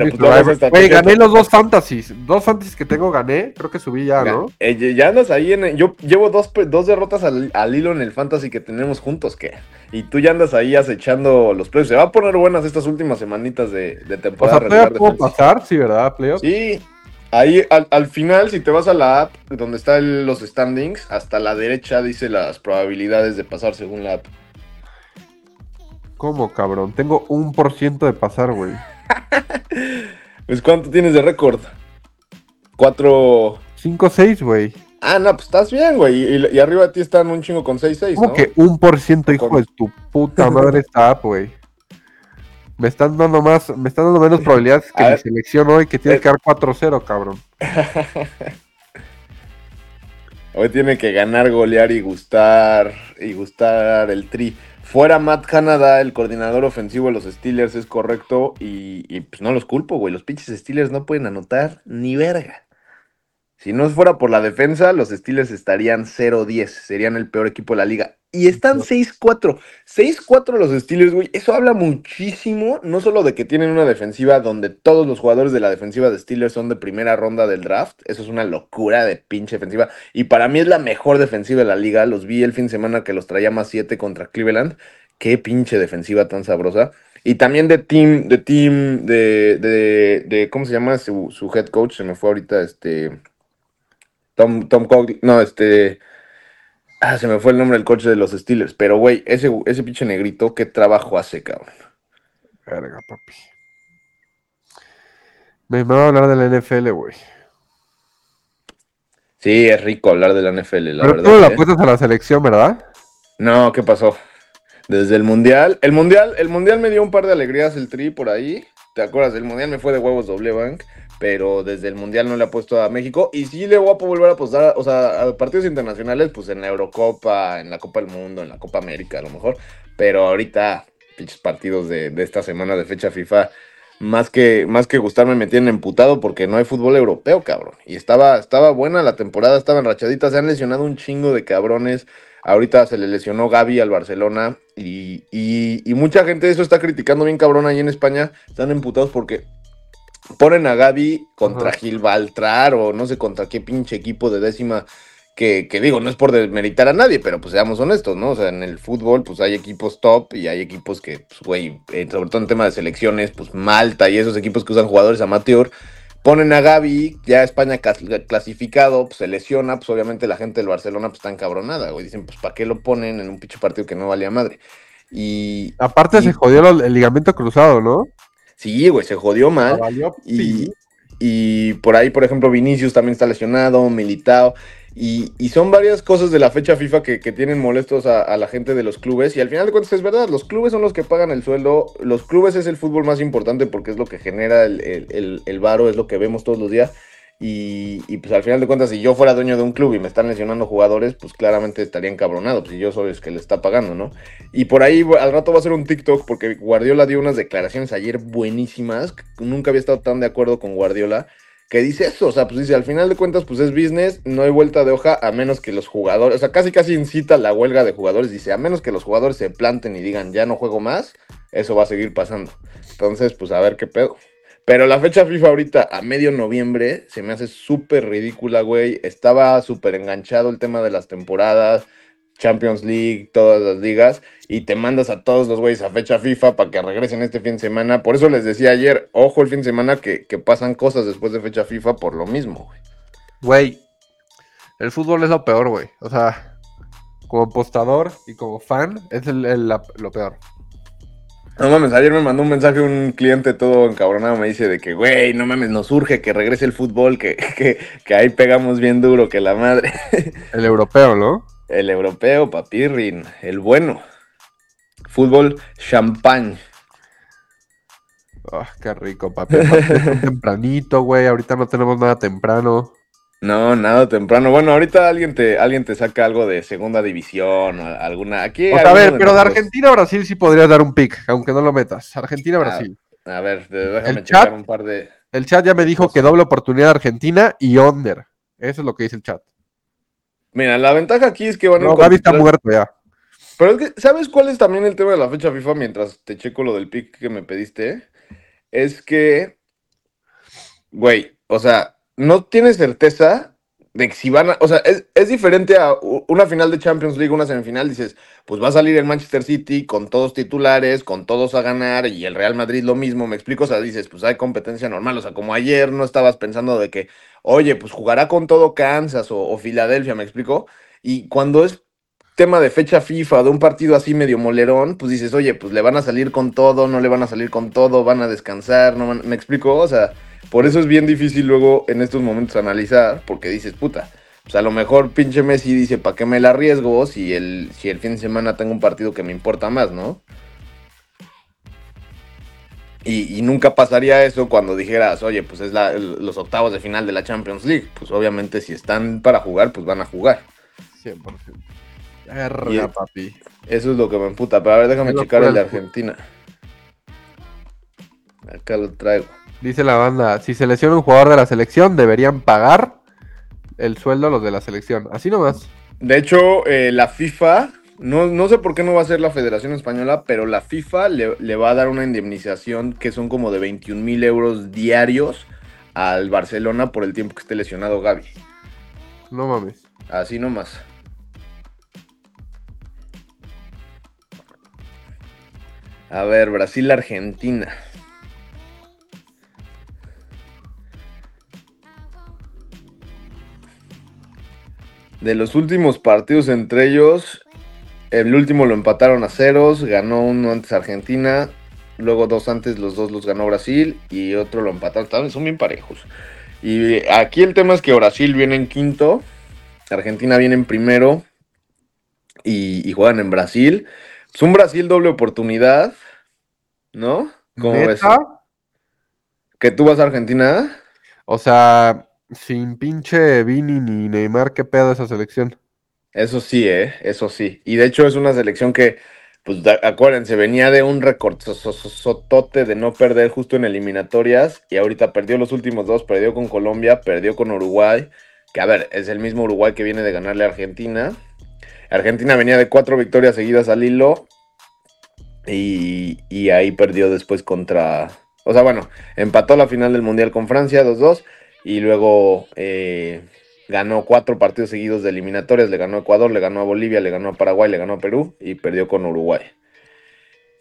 pues, gané los dos fantasies. Dos fantasies que tengo gané. Creo que subí ya, ¿no? Eh, ya- andas ahí en. Yo llevo dos, dos derrotas al, al hilo en el fantasy que tenemos juntos, ¿qué? Y tú ya andas ahí acechando los precios. Se va a poner buenas estas últimas semanitas de, de O temporada sea, regular de puedo pasar, sí, ¿verdad? Playoffs. Sí. Ahí al, al final, si te vas a la app donde están los standings, hasta la derecha dice las probabilidades de pasar según la app. ¿Cómo, cabrón? Tengo un por ciento de pasar, güey. Pues, ¿cuánto tienes de récord? Cuatro. 5-6, güey. Ah, no, pues estás bien, güey. Y, y arriba de ti están un chingo con 6-6, ¿Cómo ¿no? que un por ciento, hijo Con- de tu puta madre esta app, güey? Me están dando más, me están dando menos probabilidades que mi selección hoy, que tiene Eh. que dar 4-0, cabrón. Hoy tiene que ganar, golear y gustar. Y gustar el tri. Fuera Matt Canada, el coordinador ofensivo de los Steelers, es correcto. Y, y, pues no los culpo, güey. Los pinches Steelers no pueden anotar ni verga. Si no fuera por la defensa, los Steelers estarían 0-10. Serían el peor equipo de la liga. Y están 6-4. 6-4 los Steelers, güey. Eso habla muchísimo. No solo de que tienen una defensiva donde todos los jugadores de la defensiva de Steelers son de primera ronda del draft. Eso es una locura de pinche defensiva. Y para mí es la mejor defensiva de la liga. Los vi el fin de semana que los traía más 7 contra Cleveland. Qué pinche defensiva tan sabrosa. Y también de team, de team, de, de, de ¿cómo se llama su, su head coach? Se me fue ahorita, este, Tom, Tom Coughlin, no, este, ah, se me fue el nombre del coach de los Steelers, pero güey, ese, ese pinche negrito, qué trabajo hace, cabrón. Verga, papi. Me, me va a hablar de la NFL, güey. Sí, es rico hablar de la NFL, la Pero verdad. tú no la ¿eh? apuestas a la selección, ¿verdad? No, ¿qué pasó? Desde el mundial, el mundial, el mundial me dio un par de alegrías el tri por ahí. ¿Te acuerdas? El mundial me fue de huevos doble bank, pero desde el mundial no le ha puesto a México y sí le voy a volver a apostar, o sea, a partidos internacionales, pues en la Eurocopa, en la Copa del Mundo, en la Copa América a lo mejor, pero ahorita pinches partidos de, de esta semana de fecha FIFA más que, más que gustarme me tienen emputado porque no hay fútbol europeo, cabrón. Y estaba, estaba buena la temporada, estaban rachaditas, se han lesionado un chingo de cabrones. Ahorita se le lesionó Gaby al Barcelona y, y, mucha gente eso está criticando bien cabrón ahí en España. Están emputados porque ponen a Gaby contra Ajá. Gibraltar o no sé contra qué pinche equipo de décima. Que, que digo, no es por desmeritar a nadie, pero pues seamos honestos, ¿no? O sea, en el fútbol, pues hay equipos top y hay equipos que, pues, güey, eh, sobre todo en tema de selecciones, pues Malta y esos equipos que usan jugadores amateur, ponen a Gaby, ya España clasificado, pues se lesiona, pues obviamente la gente del Barcelona pues está encabronada, güey. Dicen, pues ¿para qué lo ponen en un pinche partido que no valía madre? Y Aparte Y- se jodió el ligamento cruzado, ¿no? Sí, güey, se jodió mal. Valió Y, y por ahí, por ejemplo, Vinicius también está lesionado, Militao. Y, y son varias cosas de la fecha FIFA que, que tienen molestos a, a la gente de los clubes. Y al final de cuentas es verdad, los clubes son los que pagan el sueldo. Los clubes es el fútbol más importante porque es lo que genera el, el, el- el varo, es lo que vemos todos los días. Y, pues al final de cuentas, si yo fuera dueño de un club y me están lesionando jugadores, pues claramente estaría encabronado. Pues si yo soy el que le está pagando, ¿no? Y por ahí al rato va a ser un TikTok porque Guardiola dio unas declaraciones ayer buenísimas. Nunca había estado tan de acuerdo con Guardiola. Que dice eso, o sea, pues dice, al final de cuentas, pues es business, no hay vuelta de hoja a menos que los jugadores, o sea, casi casi incita la huelga de jugadores, dice, a menos que los jugadores se planten y digan, ya no juego más, eso va a seguir pasando. Entonces, pues a ver qué pedo. Pero la fecha FIFA ahorita, a medio noviembre, se me hace súper ridícula, güey. Estaba súper enganchado el tema de las temporadas, Champions League, todas las ligas, y te mandas a todos los güeyes a fecha FIFA para que regresen este fin de semana. Por eso les decía ayer, ojo el fin de semana que, pasan cosas después de fecha FIFA por lo mismo, güey. Güey, el fútbol es lo peor, güey. O sea, como apostador y como fan, es lo peor. No mames, ayer me mandó un mensaje un cliente todo encabronado, me dice de que, güey, no mames, nos urge que regrese el fútbol, que, que, que ahí pegamos bien duro, que la madre. El europeo, ¿no? El europeo, papirrin, el bueno. Fútbol champán. Ah, qué rico, papi. Tempranito, güey. Ahorita no tenemos nada temprano. No, nada temprano. Bueno, ahorita alguien te, alguien te saca algo de segunda división o alguna. Aquí. O sea, a ver, pero de Argentina a Brasil sí podrías dar un pick, aunque no lo metas. Argentina a Brasil. A ver, déjame El checar chat- un par de. El chat ya me dijo que doble oportunidad Argentina y under. Eso es lo que dice el chat. Mira, la ventaja aquí es que van a No, Gaby está muerto ya. Pero es que, ¿sabes cuál es también el tema de la fecha FIFA mientras te checo lo del pick que me pediste? Es que, güey, o sea, no tienes certeza de que si van a, o sea, es, es diferente a una final de Champions League, una semifinal, dices, pues va a salir el Manchester City con todos titulares, con todos a ganar y el Real Madrid lo mismo, me explico, o sea, dices, pues hay competencia normal, o sea, como ayer no estabas pensando de que, oye, pues jugará con todo Kansas o, o Filadelfia, me explico, y cuando es tema de fecha FIFA, de un partido así medio molerón, pues dices, oye, pues le van a salir con todo, no le van a salir con todo, van a descansar, no van- ¿me explico? O sea, por eso es bien difícil luego en estos momentos analizar, porque dices, puta, pues a lo mejor pinche Messi dice, ¿para qué me la arriesgo si el, si el fin de semana tengo un partido que me importa más, ¿no? Y, nunca pasaría eso cuando dijeras, oye, pues es los octavos de final de la Champions League. Pues obviamente si están para jugar, pues van a jugar. 100%. Y- papi. Eso es lo que me emputa. Pero a ver, déjame checar el de. Argentina. Acá lo traigo. Dice la banda, si se lesiona un jugador de la selección, deberían pagar el sueldo a los de la selección. Así nomás. De hecho, eh, la FIFA, no, no sé por qué no va a ser la Federación Española, pero la FIFA le, le va a dar una indemnización que son como de 21 mil euros diarios al Barcelona por el tiempo que esté lesionado Gaby. No mames. Así nomás. A ver, Brasil-Argentina. De los últimos partidos entre ellos, el último lo empataron a ceros, ganó uno antes Argentina, luego dos antes, los dos los ganó Brasil y otro lo empataron, También son bien parejos. Y aquí el tema es que Brasil viene en quinto, Argentina viene en primero y, y juegan en Brasil. Es un Brasil doble oportunidad, ¿no? ¿Cómo ves? ¿Que tú vas a Argentina? O sea, sin pinche Vini ni Neymar, ¿qué pedo esa selección? Eso sí, ¿eh? Eso sí. Y de hecho es una selección que, pues acuérdense, venía de un sotote de no perder justo en eliminatorias y ahorita perdió los últimos dos, perdió con Colombia, perdió con Uruguay, que a ver, es el mismo Uruguay que viene de ganarle a Argentina. Argentina venía de cuatro victorias seguidas al hilo y, ahí perdió después contra... O sea, bueno, empató la final del Mundial con Francia 2-2 y luego eh, ganó cuatro partidos seguidos de eliminatorias, le ganó a Ecuador, le ganó a Bolivia, le ganó a Paraguay, le ganó a Perú y perdió con Uruguay.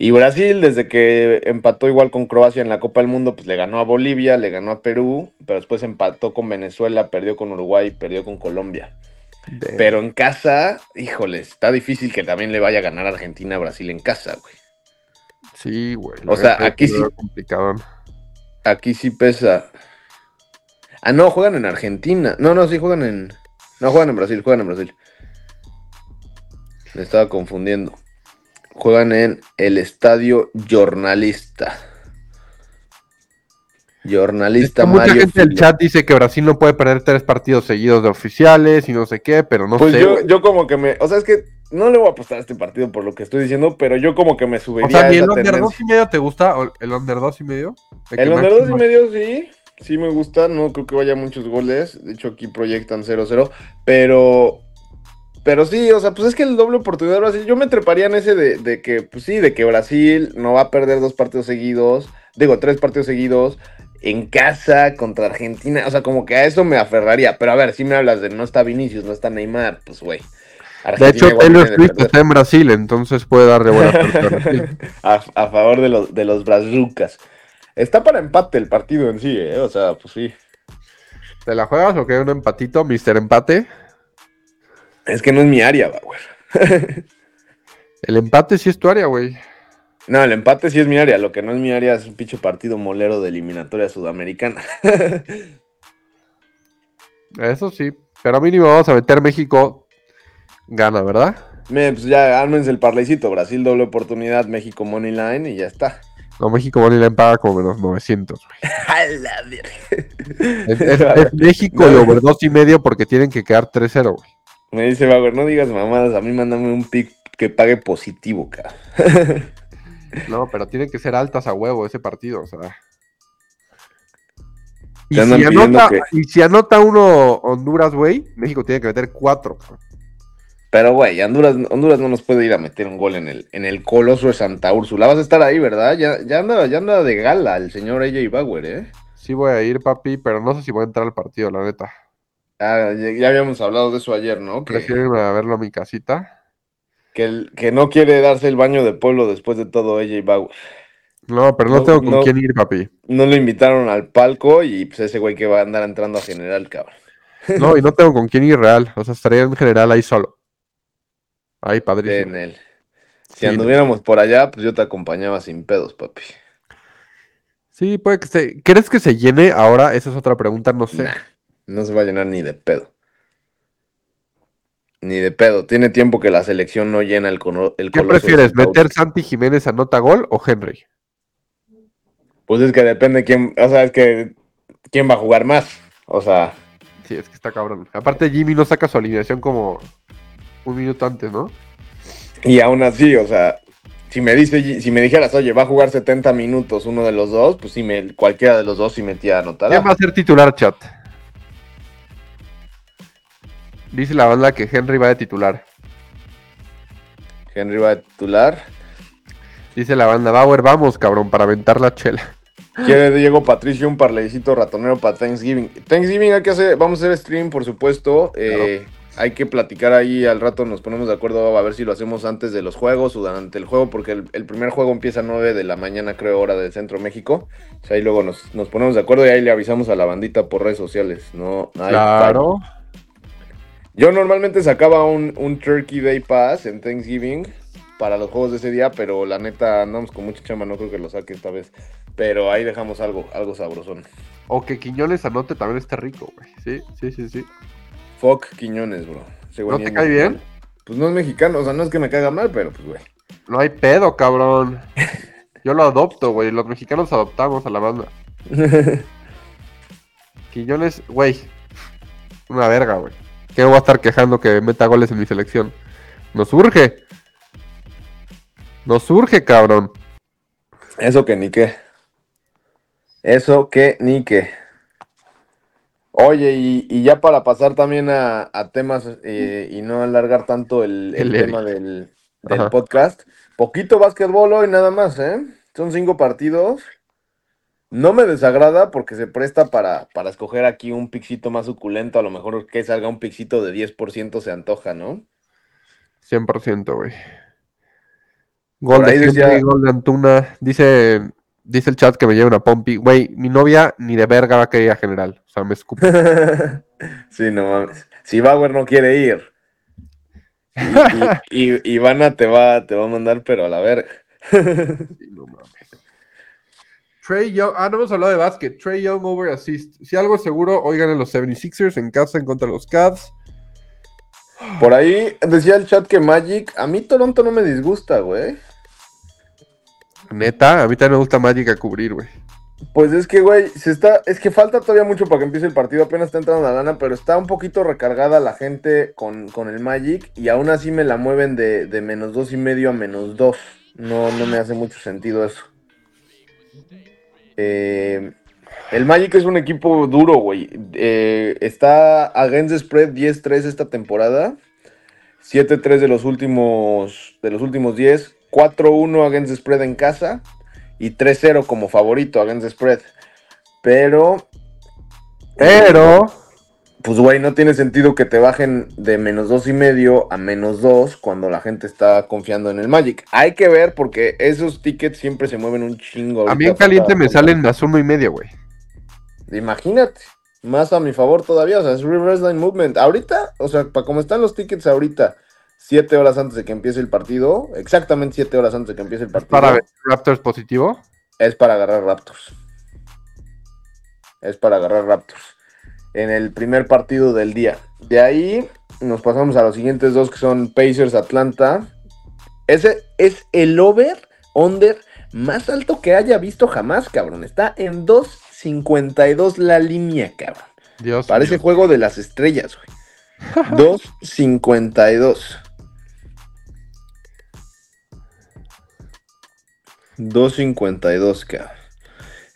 Y Brasil, desde que empató igual con Croacia en la Copa del Mundo, pues le ganó a Bolivia, le ganó a Perú, pero después empató con Venezuela, perdió con Uruguay, perdió con Colombia. De- Pero en casa, híjole, está difícil que también le vaya a ganar Argentina a Brasil en casa, güey. Sí, güey. O sea, aquí sí. veo complicadón. Aquí sí pesa. Ah, no, juegan en Argentina. No, no, sí juegan en. No, juegan en Brasil, juegan en Brasil. Me estaba confundiendo. Juegan en el estadio Jornalista. Jornalista mucha Mario gente del chat dice que Brasil no puede perder tres partidos seguidos de oficiales y no sé qué, pero no Pues sé. yo, yo como que me. O sea, es que no le voy a apostar a este partido por lo que estoy diciendo, pero yo como que me subiría o sea, ¿ni el under tendencia. 2 y medio te gusta? ¿O ¿El under 2 y medio? El under 2 y medio sí, sí me gusta, no creo que vaya muchos goles, de hecho aquí proyectan 0-0, pero pero sí, o sea, pues es que el doble oportunidad de Brasil, yo me treparía en ese de, de que, pues sí, de que Brasil no va a perder dos partidos seguidos, digo, tres partidos seguidos, en casa contra Argentina. O sea, como que a eso me aferraría. Pero a ver, si me hablas de no está Vinicius, no está Neymar, pues güey. De hecho, Taylor Swift está en Brasil, entonces puede darle buena a, a favor de los, de los brazucas. Está para empate el partido en sí, ¿eh? O sea, pues sí. ¿Te la juegas o queda un empatito, Mister Empate? Es que no es mi área, güey. el empate sí es tu área, güey. No, el empate sí es mi área. Lo que no es mi área es un pinche partido molero de eliminatoria sudamericana. Eso sí. Pero a mínimo vamos a meter México. Gana, ¿verdad? pues ya ármense el parlaycito. Brasil doble oportunidad, México money line y ya está. No, México money line paga como menos 900, güey. es, es, México de over 2 y medio porque tienen que quedar 3-0, güey. Me dice Bauer, no digas mamadas, a mí mándame un pick que pague positivo, cara. No, pero tienen que ser altas a huevo ese partido, o sea. Y si, anota, y si, anota, uno Honduras, güey, México tiene que meter cuatro. Pero, güey, Honduras, Honduras no nos puede ir a meter un gol en el, en el coloso de Santa Úrsula. Vas a estar ahí, ¿verdad? Ya, ya, anda, ya anda de gala el señor AJ Bauer, ¿eh? Sí voy a ir, papi, pero no sé si voy a entrar al partido, la neta. Ah, ya, habíamos hablado de eso ayer, ¿no? Prefiero irme a verlo a mi casita que, no quiere darse el baño de pueblo después de todo ella y Bauer. No, pero no, tengo con quién ir, papi. No lo invitaron al palco y pues ese güey que va a andar entrando a general, cabrón. No, y no tengo con quién ir real. O sea, estaría en general ahí solo. Ahí, padrísimo. En él. Si anduviéramos por allá, pues yo te acompañaba sin pedos, papi. Sí, puede que se. ¿Crees que se llene ahora? Esa es otra pregunta, no sé. no se va a llenar ni de pedo. Ni de pedo. Tiene tiempo que la selección no llena el, el ¿Qué prefieres? ¿Meter Santi Jiménez a nota gol o Henry? Pues es que depende quién. O sea, es que. ¿Quién va a jugar más? O sea. Sí, es que está cabrón. Aparte, Jimmy no saca su alineación como un minuto antes, ¿no? Y aún así, o sea, si me dice, si me dijeras, oye, va a jugar 70 minutos uno de los dos, pues si me, cualquiera de los dos sí metía anotada. ¿Quién va a ser titular, chat? Dice la banda que Henry va de titular. Henry va de titular. Dice la banda, Bauer, vamos, cabrón, para aventar la chela. Quiere Diego Patricio un parleycito ratonero para Thanksgiving. Thanksgiving hay que hacer, vamos a hacer stream, por supuesto. Eh, hay que platicar ahí al rato, nos ponemos de acuerdo a ver si lo hacemos antes de los juegos o durante el juego, porque el, primer juego empieza a 9 de la mañana, creo, hora del Centro México. O ahí luego nos, ponemos de acuerdo y ahí le avisamos a la bandita por redes sociales. No, claro. Yo normalmente sacaba un, Turkey Day Pass en Thanksgiving para los juegos de ese día, pero la neta andamos con mucha chama, no creo que lo saque esta vez. Pero ahí dejamos algo, algo sabrosón. O que Quiñones anote también está rico, güey. Sí, sí, sí, sí. Fuck Quiñones, bro. ¿No te cae bien? Pues no es mexicano, o sea, no es que me caiga mal, pero pues, güey. No hay pedo, cabrón. Yo lo adopto, güey. Los mexicanos adoptamos a la banda. Quiñones, güey. Una verga, güey. ¿Qué voy a estar quejando que meta goles en mi selección? Nos urge. Nos urge, cabrón. Eso que ni qué. Eso que ni qué. Oye, y, ya para pasar también a, temas eh, y no alargar tanto el, tema del, del podcast, poquito básquetbol hoy nada más, ¿eh? Son cinco partidos. No me desagrada porque se presta para, para escoger aquí un pixito más suculento. A lo mejor que salga un pixito de 10% se antoja, ¿no? 100%, güey. Gol de, decía... gol de Antuna. Dice, dice el chat que me lleva una pompi. Güey, mi novia ni de verga va a querer a general. O sea, me escupe. sí, no mames. Si Bauer no quiere ir. Y, Ivana te va, te va a mandar, pero a la verga. sí, no mames. Trey Young, ah, no hemos hablado de básquet. Trey Young over assist. Si algo es seguro, oigan en los 76ers en casa en contra de los Cavs. Por ahí decía el chat que Magic, a mí Toronto no me disgusta, güey. Neta, a mí también me gusta Magic a cubrir, güey. Pues es que, güey, se está, es que falta todavía mucho para que empiece el partido, apenas está entrando la lana, pero está un poquito recargada la gente con, el Magic y aún así me la mueven de, de menos dos y medio a menos dos. No, no me hace mucho sentido eso. Eh, el Magic es un equipo duro, güey. Eh, está against the spread 10-3 esta temporada. 7-3 de los últimos de los últimos 10. 4-1 against the spread en casa. Y 3-0 como favorito against the spread. pero, Pero, pues, güey, no tiene sentido que te bajen de menos dos y medio a menos dos cuando la gente está confiando en el Magic. Hay que ver porque esos tickets siempre se mueven un chingo. a mí en caliente me salen más uno y medio, güey. Imagínate, más a mi favor todavía, o sea, es reverse line movement. Ahorita, o sea, para como están los tickets ahorita, siete horas antes de que empiece el partido, exactamente siete horas antes de que empiece el partido, Para ver Raptors positivo. es para agarrar Raptors. Es para agarrar Raptors. En el primer partido del día. De ahí nos pasamos a los siguientes dos que son Pacers Atlanta. Ese es el over, under más alto que haya visto jamás, cabrón. Está en 2.52 la línea, cabrón. Dios. Parece juego de las estrellas, güey. 2.52. 2.52, cabrón.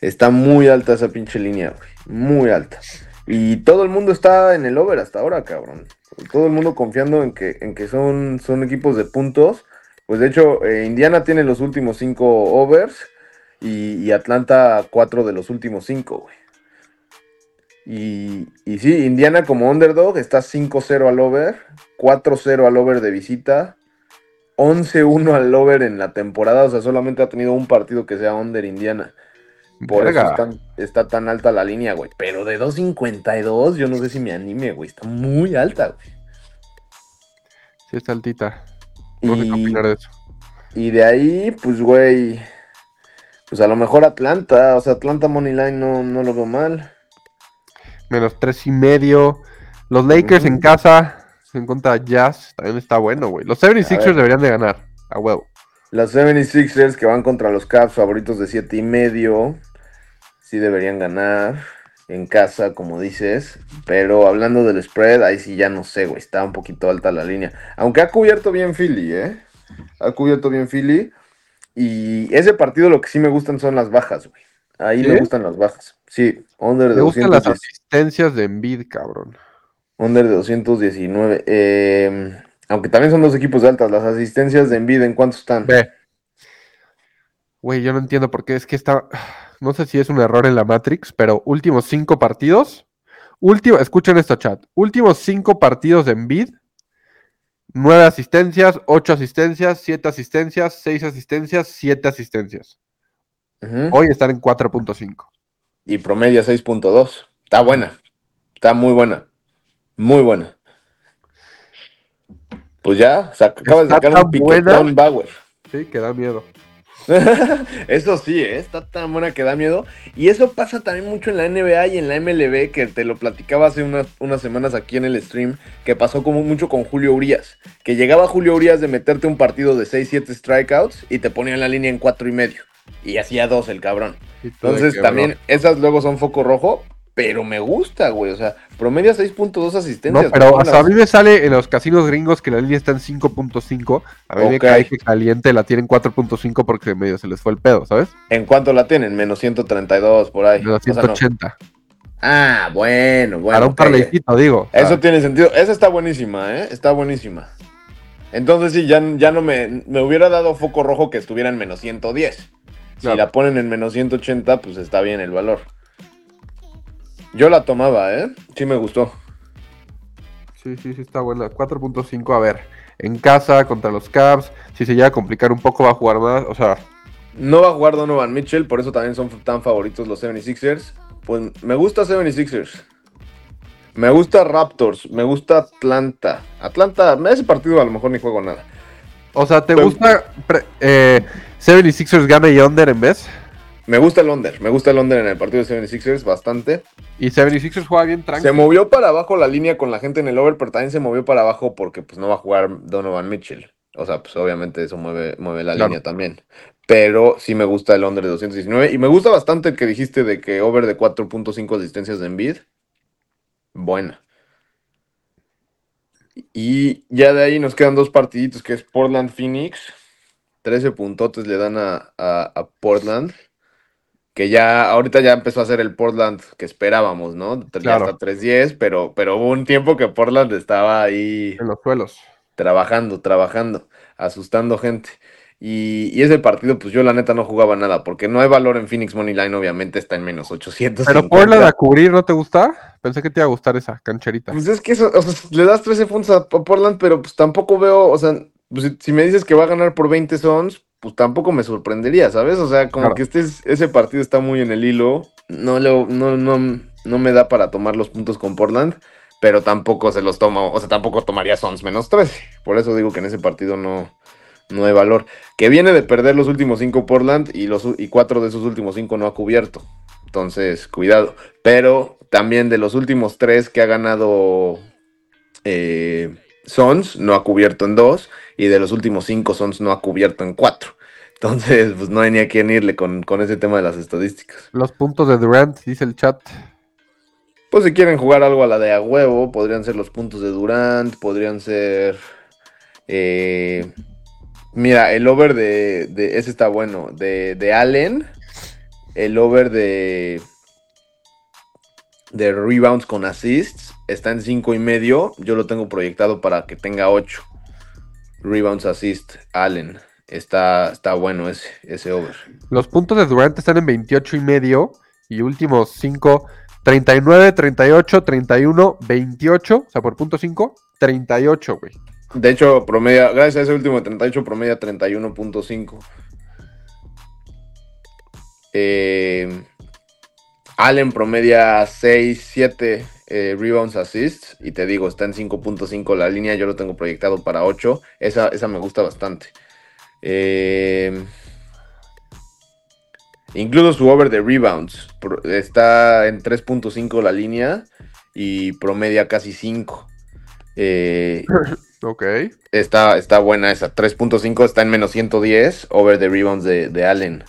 Está muy alta esa pinche línea, güey. Muy alta. Y todo el mundo está en el over hasta ahora, cabrón. Todo el mundo confiando en que, en que son, son equipos de puntos. Pues de hecho, eh, Indiana tiene los últimos cinco overs y, Atlanta cuatro de los últimos cinco, güey. Y, y sí, Indiana como underdog está 5-0 al over, 4-0 al over de visita, 11-1 al over en la temporada. O sea, solamente ha tenido un partido que sea under Indiana. Por Verga. eso está, está tan alta la línea, güey. Pero de 2.52, yo no sé si me anime, güey. Está muy alta, güey. Sí, está altita. No sé qué Y- opinar de eso. Y de ahí, pues, güey. Pues a lo mejor Atlanta. O sea, Atlanta Moneyline no, no lo veo mal. Menos tres y medio. Los Lakers en casa. En contra de Jazz. También está bueno, güey. Los 76ers ver. deberían de ganar. A huevo. Los 76ers que van contra los Cavs favoritos de 7 y medio. Sí deberían ganar. En casa, como dices. Pero hablando del spread, ahí sí ya no sé, güey. Está un poquito alta la línea. Aunque ha cubierto bien Philly, ¿eh? Ha cubierto bien Philly. Y ese partido lo que sí me gustan son las bajas, güey. Ahí ¿Sí? me gustan las bajas. Sí, under de Me gustan las 210 asistencias de Embiid, cabrón. Under de 219. Eh, aunque también son dos equipos de altas. Las asistencias de Envid, ¿en cuánto están? Güey, yo no entiendo por qué. Es que está. No sé si es un error en la Matrix, pero últimos cinco partidos. Último, escuchen esto, chat. Últimos cinco partidos de Embiid. Nueve asistencias, ocho asistencias, siete asistencias, seis asistencias, siete asistencias. Hoy están en 4.5. Y promedia 6.2. Está buena. Está muy buena. Muy buena. Pues ya, acabas de sacar un buena. piquetón Bauer. Sí, que da miedo. Eso sí, ¿eh? está tan buena que da miedo. Y eso pasa también mucho en la NBA y en la MLB, que te lo platicaba hace unas, unas semanas aquí en el stream, que pasó como mucho con Julio Urias. Que llegaba Julio Urias de meterte un partido de 6-7 strikeouts y te ponía la línea en 4 y medio. Y hacía dos el cabrón. Entonces también esas luego son foco rojo, pero me gusta, güey. O sea, promedia 6.2 asistencias. No, pero hasta a mí me sale en los casinos gringos que la línea está en 5.5. A mí me Ok. cae que caliente la tienen 4.5 porque medio se les fue el pedo, ¿sabes? ¿En cuánto la tienen? Menos 132 por ahí. Menos O sea, no. 180. Ah, bueno, bueno. Para un ok. parleycito, digo. Eso Ah, tiene sentido. Esa está buenísima, ¿eh? Está buenísima. Entonces sí, ya, ya no me, me hubiera dado foco rojo que estuviera en menos 110. Si Claro. la ponen en menos 180, pues está bien el valor. Yo la tomaba, ¿eh? Sí me gustó. Sí, sí, sí, está buena. 4.5, a ver. En casa, contra los Cavs. Si se llega a complicar un poco, va a jugar más. O sea, No va a jugar Donovan Mitchell, por eso también son tan favoritos los 76ers. Pues me gusta 76ers. Me gusta Raptors, me gusta Atlanta. Atlanta, ese partido a lo mejor ni juego nada. o sea ¿te Pero- gusta eh, 76ers gana y under en vez? Me gusta el under, me gusta el under en el partido de 76ers bastante. Y 76ers juega bien Se tranquilo. movió para abajo la línea con la gente en el over, pero también se movió para abajo porque pues no va a jugar Donovan Mitchell. O sea, pues obviamente eso mueve, mueve la Claro. línea también. Pero sí me gusta el under de 219. Y me gusta bastante el que dijiste de que over de 4.5 asistencias de Embiid. Buena. Y ya de ahí nos quedan dos partiditos, que es Portland Phoenix. 13 puntotes le dan a, a- a Portland. Que ya, ahorita ya empezó a ser el Portland que esperábamos, ¿no? Ya Claro. está 3-10, pero, pero hubo un tiempo que Portland estaba ahí En los suelos. trabajando, trabajando, asustando gente. Y, y ese partido, pues yo la neta no jugaba nada, porque no hay valor en Phoenix Money Line, obviamente está en menos 800. Pero Portland a cubrir, ¿no te gusta? Pensé que te iba a gustar esa cancherita. Pues es que eso, o sea, le das 13 puntos a Portland, pero pues tampoco veo, o sea, pues, si, si me dices que va a ganar por 20 sons, pues tampoco me sorprendería, ¿sabes? O sea, como Claro. que este, ese partido está muy en el hilo, no, le, no, no, no me da para tomar los puntos con Portland, pero tampoco se los tomo, o sea, tampoco tomaría Sons menos 13. Por eso digo que en ese partido no, no hay valor. Que viene de perder los últimos cinco Portland y, los, y cuatro de esos últimos cinco no ha cubierto. Entonces, cuidado. Pero también de los últimos tres que ha ganado eh, Sons, no ha cubierto en dos. Y de los últimos cinco Sons no ha cubierto en cuatro. Entonces, pues no hay ni a quién irle con, con ese tema de las estadísticas. Los puntos de Durant, dice el chat. Pues si quieren jugar algo a la de a huevo, podrían ser los puntos de Durant, podrían ser... eh, mira, el over de, de- Ese está bueno. De, de Allen. El over de... De rebounds con assists. Está en cinco y medio. Yo lo tengo proyectado para que tenga 8. Rebounds assist. Allen. Está, está bueno ese, ese over. Los puntos de Durant están en 28 y medio. Y últimos 5, 39, 38, 31, 28. O sea, por punto 5, 38, güey. De hecho, promedia, gracias a ese último de 38, promedia 31.5. Eh, Allen promedia 6, 7 eh, rebounds assists. Y te digo, está en 5.5 la línea. Yo lo tengo proyectado para 8. Esa, esa me gusta bastante. Eh, incluso su over de rebounds. Está en 3.5 la línea. Y promedia casi 5. Eh, Ok. Está, está buena esa. 3.5 está en menos 110. Over the rebounds de, de Allen.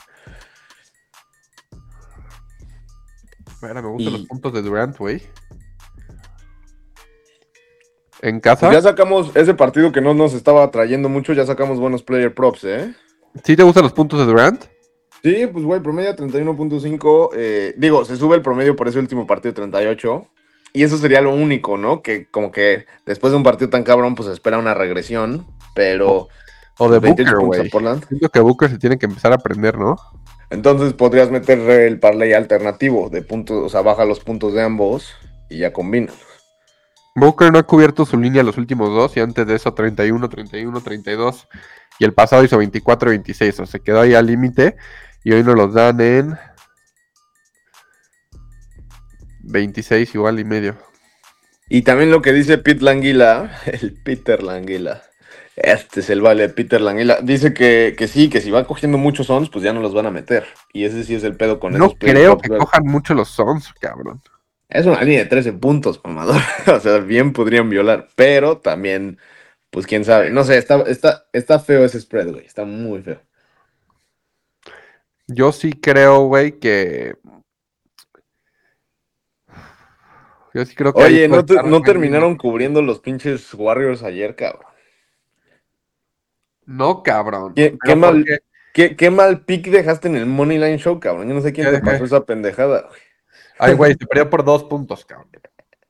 Mira, me gustan Y- los puntos de Durant, güey. En casa. Pues ya sacamos ese partido que no nos estaba trayendo mucho. Ya sacamos buenos player props, ¿eh? ¿Sí te gustan los puntos de Durant? Sí, pues güey, promedio 31.5. eh, digo, se sube el promedio por ese último partido 38. Y eso sería lo único, ¿no? Que como que después de un partido tan cabrón, pues espera una regresión. Pero. O de 28 Booker, güey. Siento que Booker se tiene que empezar a aprender, ¿no? Entonces podrías meter el parlay alternativo de puntos, o sea, baja los puntos de ambos y ya combina. Booker no ha cubierto su línea los últimos dos y antes de eso 31, 31, 32 y el pasado hizo 24 y 26, o sea, se quedó ahí al límite y hoy nos los dan en 26 igual y medio. Y también lo que dice Pete Languila, el Peter Languila. Este es el vale de Peter Languila. Dice que, que sí, que si va cogiendo muchos sons, pues ya no los van a meter. Y ese sí es el pedo con No creo que cojan mucho los Sons, cabrón. Es una línea de 13 puntos, mamador. o sea, bien podrían violar. Pero también, pues quién sabe. No sé, está, está, está feo ese spread, güey. Está muy feo. Yo sí creo, güey, que... Yo sí creo que... Oye, no, te- no terminaron cubriendo los pinches Warriors ayer, cabrón. No, cabrón. ¿Qué- mal- porque- ¿Qué, qué mal pick dejaste en el Money Line Show, cabrón. Yo no sé quién ¿Qué te pasó esa pendejada, güey. Ay, güey, se perdió por dos puntos, cabrón.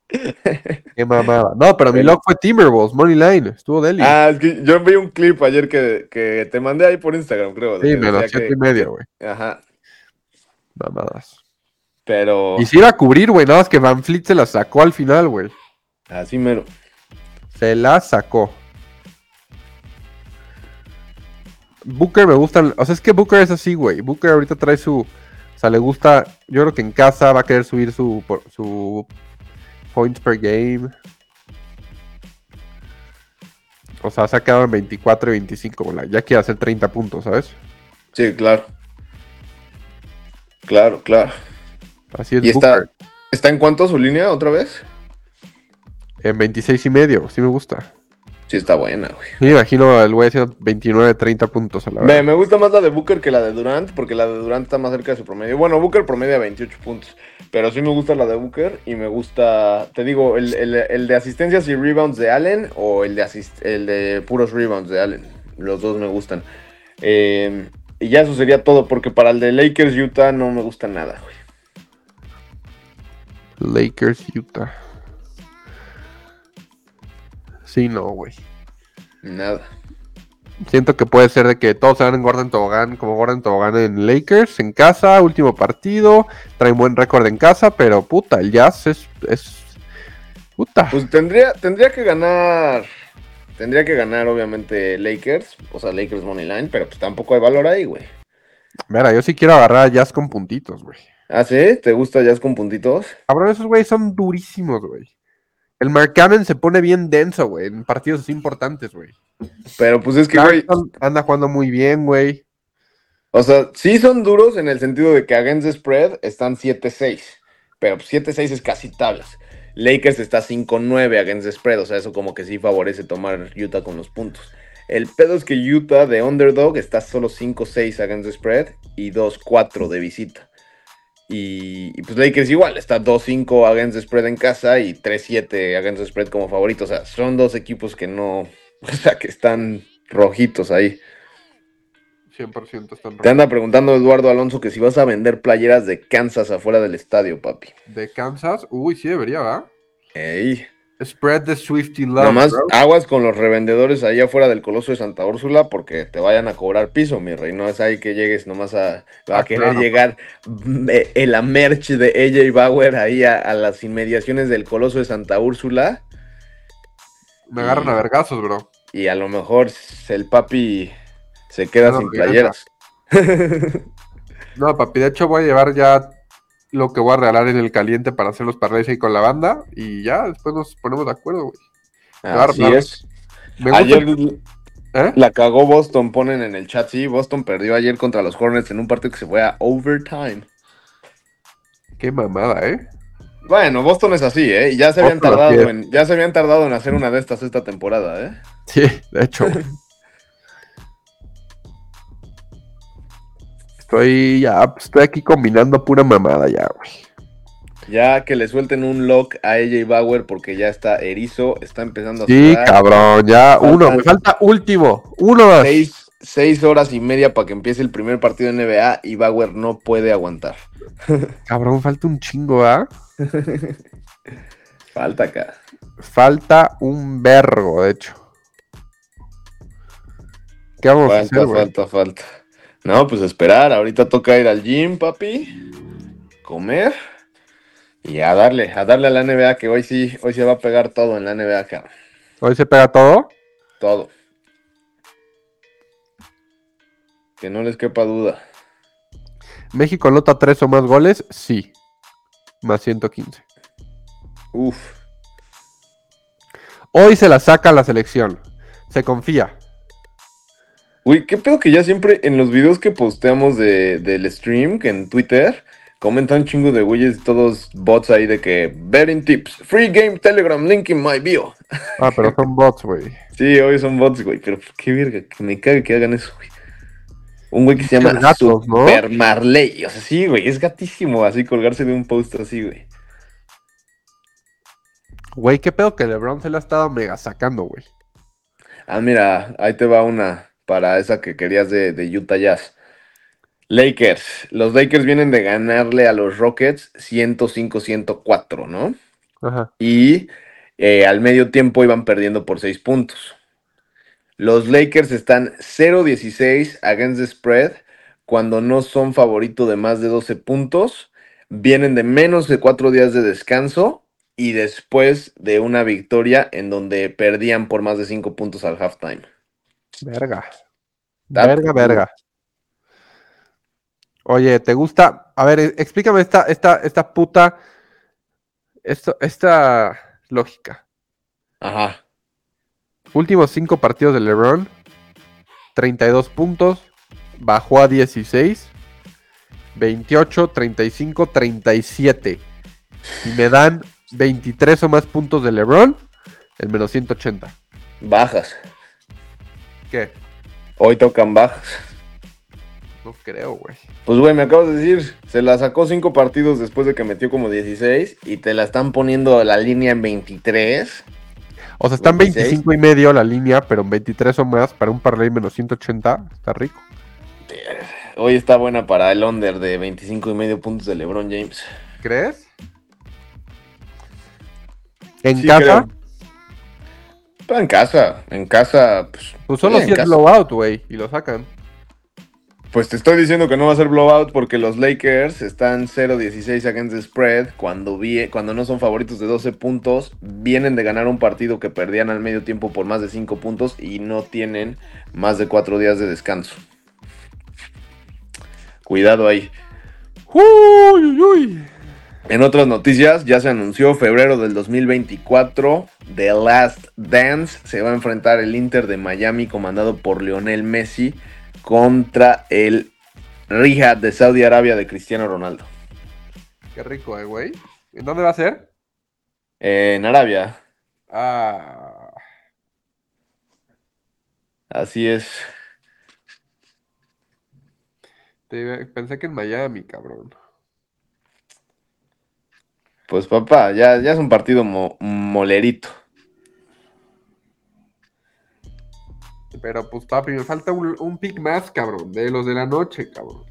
Qué mamada. No, pero mi lock fue Timberwolves, Money Line. Estuvo deli. Ah, es que yo vi un clip ayer que, que te mandé ahí por Instagram, creo. sí, menos siete y medio, güey. Ajá, Mamadas. pero Y iba a cubrir, güey, nada más que Van Fleet se la sacó al final, güey. así mero. Se la sacó. Booker me gustan. O sea, es que Booker es así, güey. Booker ahorita trae su. O sea, le gusta. Yo creo que en casa va a querer subir su, su points per game. O sea, se ha quedado en 24 y 25. güey. Ya quiere hacer 30 puntos, ¿sabes? Sí, claro. Claro, claro. Así es ¿Y está, está en cuánto su línea otra vez? En 26 y medio. Sí me gusta. Sí, está buena, güey. Sí, me imagino al güey haciendo 29, 30 puntos a la Me, vez. me gusta más la de Booker que la de Durant, porque la de Durant está más cerca de su promedio. Bueno, Booker promedia 28 puntos, pero sí me gusta la de Booker y me gusta, te digo, el, el- el de asistencias y rebounds de Allen o el de, asist- el de puros rebounds de Allen. Los dos me gustan. Eh, y ya eso sería todo, porque para el de Lakers Utah no me gusta nada, güey. Lakers, Utah. Sí, no, güey. Nada. Siento que puede ser de que todos se van en Gordon Tobogán, como Gordon Tobogán en Lakers, en casa, último partido, traen buen récord en casa, pero puta, el Jazz es, es puta. Pues tendría, tendría que ganar, tendría que ganar obviamente Lakers, o sea, Lakers Money Line, pero pues tampoco hay valor ahí, güey. Mira, yo sí quiero agarrar a Jazz con puntitos, güey. ¿Ah, sí? ¿Te gusta Jazz con puntitos? Cabrón, esos güeyes son durísimos, güey. El Mark Cannon se pone bien denso, güey, en partidos así importantes, güey. Pero pues es que, güey, anda jugando muy bien, güey. o sea, sí son duros en el sentido de que against the spread están 7-6, pero pues 7-6 es casi tablas. Lakers está 5-9 against the spread, o sea, eso como que sí favorece tomar Utah con los puntos. El pedo es que Utah de underdog está solo 5-6 against the spread y 2-4 de visita. Y, y, pues Lakers igual, está 2-5 against the spread en casa y 3-7 against the spread como favorito. O sea, son dos equipos que no, o sea, que están rojitos ahí. 100% están Te anda preguntando Eduardo Alonso que si vas a vender playeras de Kansas afuera del estadio, papi. De Kansas, uy, sí debería, ¿va? Ey. Spread the Swifty Love. Nomás bro. aguas con los revendedores ahí afuera del Coloso de Santa Úrsula porque te vayan a cobrar piso, mi rey. No es ahí que llegues nomás a, a Ah, querer claro. llegar mm, eh, en la merch de AJ Bauer ahí a, a las inmediaciones del Coloso de Santa Úrsula Me agarran a vergazos, bro. y a lo mejor el papi se queda No, sin playeras. No, papi, de hecho voy a llevar ya lo que voy a regalar en el caliente para hacer los parlays ahí con la banda y ya después nos ponemos de acuerdo, güey. Así es. Me Ayer el- ¿Eh? la cagó Boston, ponen en el chat. Sí, Boston perdió ayer contra los Hornets en un partido que se fue a overtime. Qué mamada, ¿eh? Bueno, Boston es así, ¿eh? Y ya se habían Boston tardado en, ya se habían tardado en hacer una de estas esta temporada, ¿eh? Sí, de hecho. Estoy ya, estoy aquí combinando pura mamada ya, güey. Ya que le suelten un lock a AJ Bauer porque ya está erizo, está empezando a Sí, sudar. cabrón, ya, uno, me falta último, uno más. Seis, seis horas y media para que empiece el primer partido de NBA y Bauer no puede aguantar. Cabrón, falta un chingo, ¿ah? Falta acá. Falta un vergo, de hecho. ¿Qué vamos a Falta, hacer, güey? falta, falta. No, pues esperar. Ahorita toca ir al gym, papi. Comer. Y a darle, a darle a la NBA que hoy sí, hoy se va a pegar todo en la NBA, cabrón. Hoy se pega todo. Todo. Que no les quepa duda. México anota tres o más goles, sí. Más 115. Uf. Hoy se la saca la selección. Se confía. Uy, qué pedo que ya siempre en los videos que posteamos de, del stream, que en Twitter, comentan un chingo de güeyes, todos bots ahí de que betting tips, free game telegram, link in my bio. Ah, pero son bots, güey. Sí, hoy son bots, güey, pero qué verga, que me cague que hagan eso, güey. Un güey que se llama gatos, ¿no? Super Marley, o sea, sí, güey, es gatísimo así colgarse de un post así, güey. Güey, qué pedo que LeBron se la ha estado mega sacando, güey. Ah, mira, ahí te va una para esa que querías de, de Utah Jazz. Lakers. Los Lakers vienen de ganarle a los Rockets 105-104, ¿no? Ajá. Y eh, al medio tiempo iban perdiendo por 6 puntos. Los Lakers están 0-16 against the spread cuando no son favorito de más de 12 puntos. Vienen de menos de 4 días de descanso y después de una victoria en donde perdían por más de 5 puntos al halftime. Verga. Verga, verga. Oye, ¿te gusta? A ver, eh, explícame esta, esta, esta puta. Esto, esta lógica. Ajá. Últimos cinco partidos de LeBron. 32 puntos. Bajó a 16. 28, 35, 37. Y me dan 23 o más puntos de LeBron. El menos 180. Bajas. ¿Qué? Hoy tocan bajas. No creo, güey. Pues, güey, me acabas de decir, se la sacó cinco partidos después de que metió como 16 y te la están poniendo la línea en 23. O sea, están 26. 25 y medio la línea, pero en 23 o más para un parlay menos 180. Está rico. Hoy está buena para el under de 25 y medio puntos de LeBron James. ¿Crees? En Sí, casa, creo. Pero en casa, en casa, pues. Pues solo sí, si es blowout, güey, y lo sacan. Pues te estoy diciendo que no va a ser blowout porque los Lakers están 0-16 against the spread cuando, vi- cuando no son favoritos de 12 puntos. Vienen de ganar un partido que perdían al medio tiempo por más de 5 puntos y no tienen más de 4 días de descanso. Cuidado ahí. Uy, uy, uy. En otras noticias, ya se anunció febrero del 2024, The Last Dance se va a enfrentar el Inter de Miami comandado por Lionel Messi contra el Riyadh de Saudi Arabia de Cristiano Ronaldo. Qué rico, eh, güey. ¿En dónde va a ser? En Arabia, Ah. así es. te- pensé que en Miami, cabrón. Pues papá, ya, ya es un partido mo- molerito. Pero pues, papi, me falta un, un pick más, cabrón. De los de la noche, cabrón.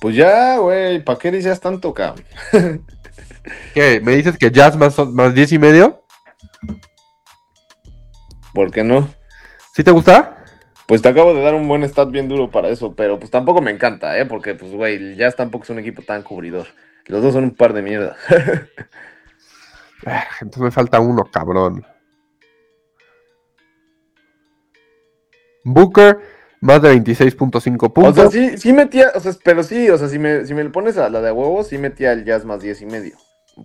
Pues ya, güey, ¿para qué dices tanto, cabrón? ¿Qué? ¿Me dices que Jazz más, más 10 y medio? ¿Por qué no? ¿Sí te gusta? Pues te acabo de dar un buen stat bien duro para eso, pero pues tampoco me encanta, ¿eh? Porque, pues, güey, el Jazz tampoco es un equipo tan cubridor. Los dos son un par de mierda. Ah, Entonces me falta uno, cabrón. Booker, más de 26.5 o puntos. sea, sí, sí metía, o sea, pero sí, o sea, si me, si me le pones a la de huevos, sí metía el Jazz más 10 y medio.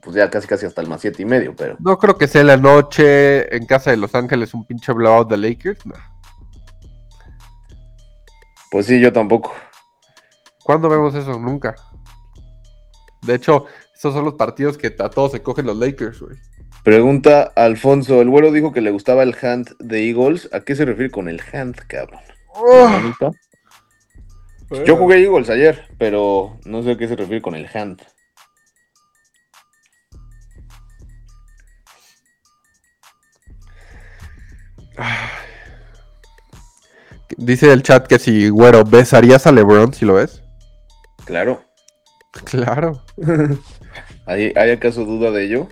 Pues ya casi casi hasta el más 7 y medio, pero... No creo que sea la noche en casa de Los Ángeles un pinche blowout de Lakers. no. Pues sí, yo tampoco. ¿Cuándo vemos eso? Nunca. De hecho, esos son los partidos que a todos se cogen los Lakers, güey. Pregunta Alfonso, el güero dijo que le gustaba el hand de Eagles. ¿A qué se refiere con el hand, cabrón? Yo jugué Eagles ayer, pero no sé a qué se refiere con el hand. Dice el chat que si, güero, ¿besarías a LeBron si lo ves? Claro. Claro. ¿Hay, ¿Hay acaso duda de ello?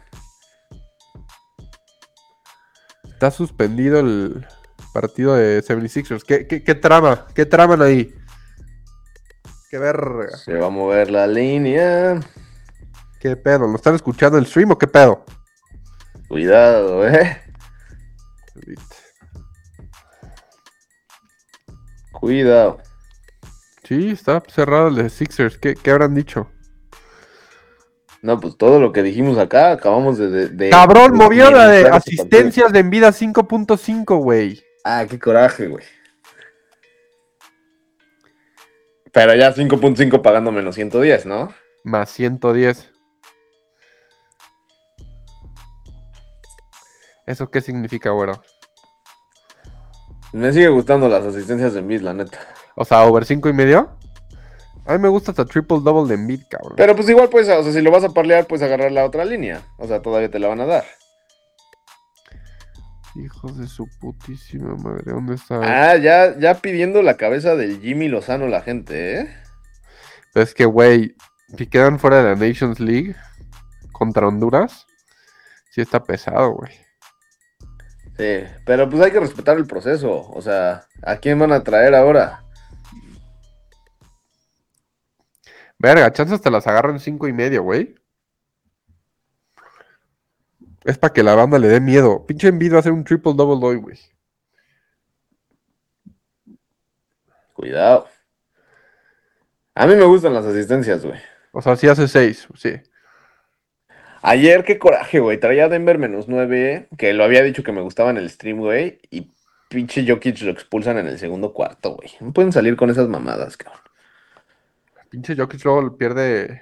Está suspendido el partido de 76ers. ¿Qué, qué, qué trama? ¿Qué traman ahí? Qué verga. Se va a mover la línea. ¿Qué pedo? ¿Lo están escuchando el stream o qué pedo? Cuidado, eh. Cuidado. Sí, está cerrado el de Sixers. ¿Qué, qué habrán dicho? No, pues todo lo que dijimos acá, acabamos de. de- de- Cabrón, movieron la de asistencias de Envida 5.5, güey. Ah, qué coraje, güey. Pero ya 5.5 pagando menos 110, ¿no? Más 110. ¿Eso qué significa, güero? Me sigue gustando las asistencias de Embiid, la neta. O sea, over 5 y medio. A mí me gusta hasta triple double de Embiid, cabrón. Pero pues igual, pues, o sea, si lo vas a parlear, pues agarrar la otra línea. O sea, todavía te la van a dar. Hijos de su putísima madre, ¿dónde está? Ah, ya, ya pidiendo la cabeza del Jimmy Lozano la gente, ¿eh? Es que, güey, si quedan fuera de la Nations League contra Honduras, sí está pesado, güey. Sí, pero pues hay que respetar el proceso. O sea, ¿a quién van a traer ahora? Verga, chances te las agarran cinco y medio, güey. Es para que la banda le dé miedo. Pinche Embiid va a hacer un triple double hoy, güey. Cuidado. A mí me gustan las asistencias, güey. O sea, sí hace seis, sí. Ayer, qué coraje, güey. Traía a Denver menos 9, que lo había dicho que me gustaba en el stream, güey. Y pinche Jokic lo expulsan en el segundo cuarto, güey. No pueden salir con esas mamadas, cabrón. Pinche Jokic luego pierde.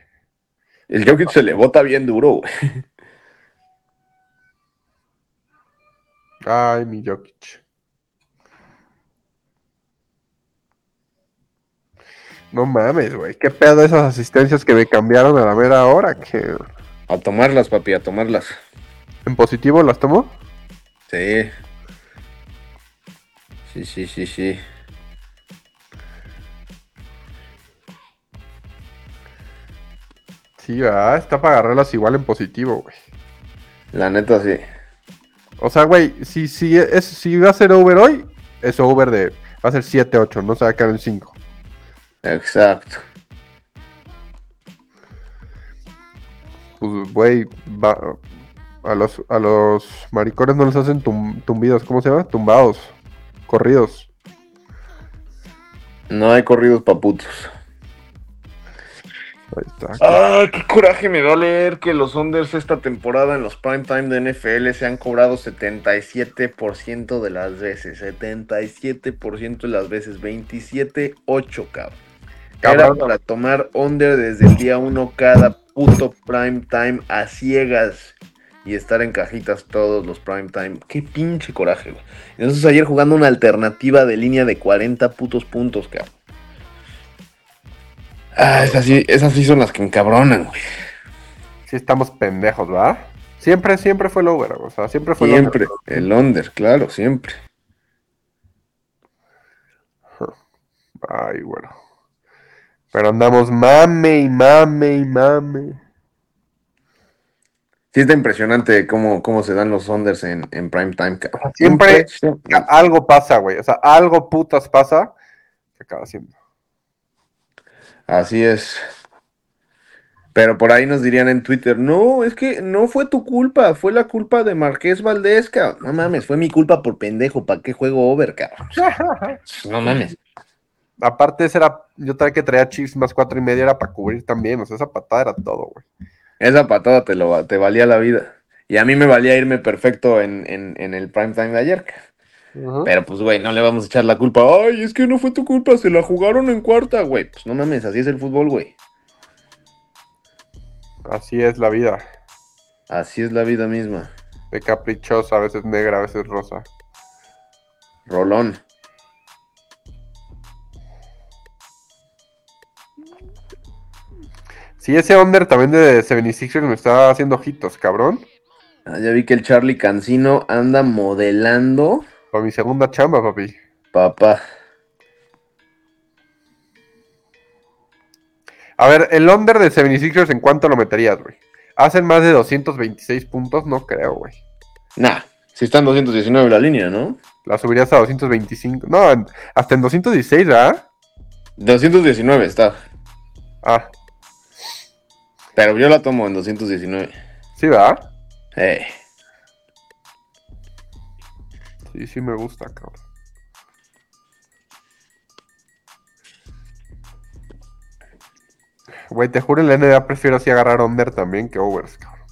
El Jokic se le bota bien duro, güey. Ay, mi Jokic. No mames, güey. ¿Qué pedo esas asistencias que me cambiaron a la mera hora? Que A tomarlas, papi, a tomarlas. en positivo las tomo. Sí. Sí, sí, sí, sí. Sí, ¿verdad? Está para agarrarlas igual en positivo, güey. La neta, sí. O sea, güey, si, si, es, si va a ser over hoy, es over de. Va a ser 7-8, no se va a quedar en 5. Exacto. Pues, güey, va- a los, a los maricones no les hacen tum- tumbidos, ¿cómo se llama? Tumbados, corridos. No hay corridos paputos. Ahí está. Ah, qué coraje me da leer que los unders esta temporada en los prime time de NFL se han cobrado 77% de las veces. 77% de las veces. 27-8, cabrón. Era para tomar under desde el día 1 cada puto prime time a ciegas y estar en cajitas todos los prime time. Qué pinche coraje, güey. Entonces ayer jugando una alternativa de línea de 40 putos puntos, cabrón. Ah, esas sí, esas sí son las que encabronan, güey. Sí estamos pendejos, ¿verdad? Siempre, siempre fue el over, o sea, siempre fue el Siempre. over. El under, claro, siempre. Ay, bueno. Pero andamos mame y mame y mame. Sí está impresionante cómo, cómo se dan los unders en, en prime time, cabrón. Siempre-. Algo pasa, güey. O sea, algo putas pasa. Que acaba haciendo. Así es. Pero por ahí nos dirían en Twitter, no, es que no fue tu culpa, fue la culpa de Marqués Valdés, cabrón. No mames, fue mi culpa por pendejo, ¿para qué juego over, cabrón? No mames. Aparte, ese era. Yo traía que traía Chiefs más cuatro y media, era para cubrir también. O sea, esa patada era todo, güey. Esa patada te, lo, te valía la vida. Y a mí me valía irme perfecto en, en, en el prime time de ayer. cabrón. Pero pues, güey, no le vamos a echar la culpa. Ay, es que no fue tu culpa, se la jugaron en cuarta, güey. Pues no mames, así es el fútbol, güey. Así es la vida. Así es la vida misma. De caprichosa, a veces negra, a veces rosa. Rolón. Sí, ese under también de 76ers me está haciendo ojitos, cabrón. Ah, ya vi que el Charlie Cancino anda modelando. Para mi segunda chamba, papi. Papá. A ver, el under de 76ers, ¿en cuánto lo meterías, güey? ¿Hacen más de 226 puntos? No creo, güey. Nah, si está en 219 la línea, ¿no? La subirías a 225. No, en- hasta en 216, ¿verdad? 219 está. Ah, Pero yo la tomo en 219. sí, ¿verdad? Eh. Sí, sí me gusta, cabrón. Güey, te juro en la NBA prefiero así agarrar under también que overs, cabrón.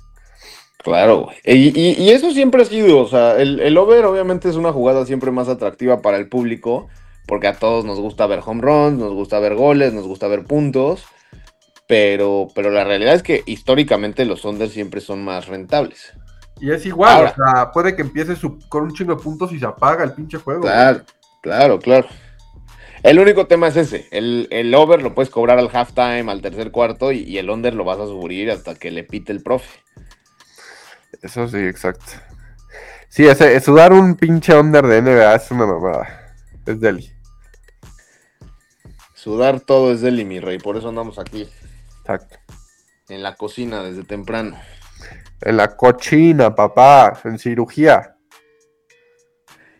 Claro, güey. Y, eso siempre ha sido, o sea, el, el over obviamente es una jugada siempre más atractiva para el público, porque a todos nos gusta ver home runs, nos gusta ver goles, nos gusta ver puntos, pero, pero la realidad es que históricamente los unders siempre son más rentables. Y es igual, Ahora. o sea, puede que empiece su- con un chingo de puntos y se apaga el pinche juego. güey. Claro, claro, claro. El único tema es ese, el, el over lo puedes cobrar al halftime, al tercer cuarto, y, y el under lo vas a subir hasta que le pite el profe. Eso sí, exacto. Sí, ese, sudar un pinche under de NBA es una mamada. Es deli. Sudar todo es deli, mi rey, por eso andamos aquí, Exacto. en la cocina desde temprano. En la cochina, papá. En cirugía.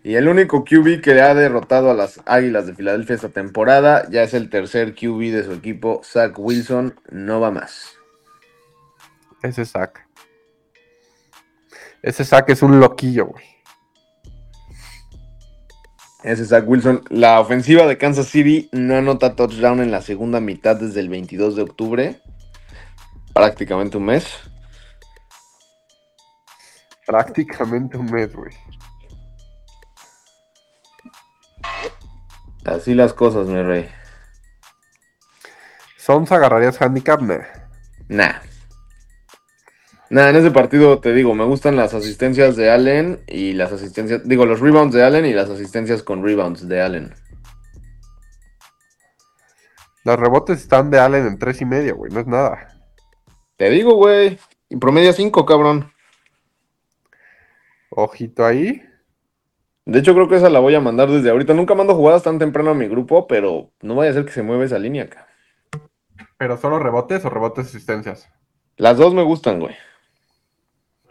Y el único QB que le ha derrotado a las Águilas de Filadelfia esta temporada ya es el tercer QB de su equipo, Zach Wilson, no va más. Ese sac. Ese sac es un loquillo, güey. Ese es Zach Wilson. La ofensiva de Kansas City no anota touchdown en la segunda mitad desde el 22 de octubre. Prácticamente un mes. Prácticamente un mes, güey. Así las cosas, mi rey. Sons agarrarías handicap, nah. Nah. Nah, en ese partido te digo, me gustan las asistencias de Allen y las asistencias, digo, los rebounds de Allen y las asistencias con rebounds de Allen. Los rebotes están de Allen en tres y medio, güey. No es nada. Te digo, güey. Y promedia 5, cabrón. Ojito ahí. De hecho, creo que esa la voy a mandar desde ahorita. Nunca mando jugadas tan temprano a mi grupo, pero no vaya a ser que se mueva esa línea acá. ¿Pero solo rebotes o rebotes asistencias? Las dos me gustan, güey.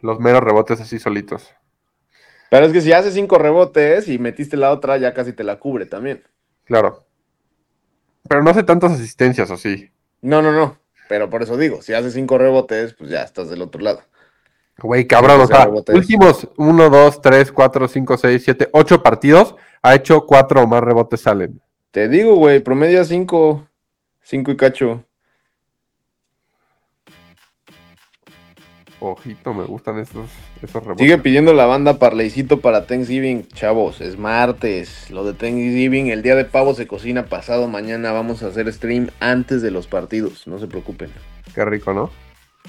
Los meros rebotes así solitos. Pero es que si haces cinco rebotes y metiste la otra, ya casi te la cubre también. Claro. Pero no hace tantas asistencias, ¿o sí? No, no, no. Pero por eso digo, si haces cinco rebotes, pues ya estás del otro lado. Güey, cabrón, o sea, últimos 1, 2, 3, 4, 5, 6, 7, 8 partidos, ha hecho 4 o más rebotes salen. Te digo, güey, promedia cinco. Cinco y cacho. Ojito, me gustan esos, esos rebotes. Sigue pidiendo la banda parleycito para Thanksgiving, chavos. Es martes. Lo de Thanksgiving, el día de pavo se cocina pasado mañana. Vamos a hacer stream antes de los partidos. No se preocupen. Qué rico, ¿no?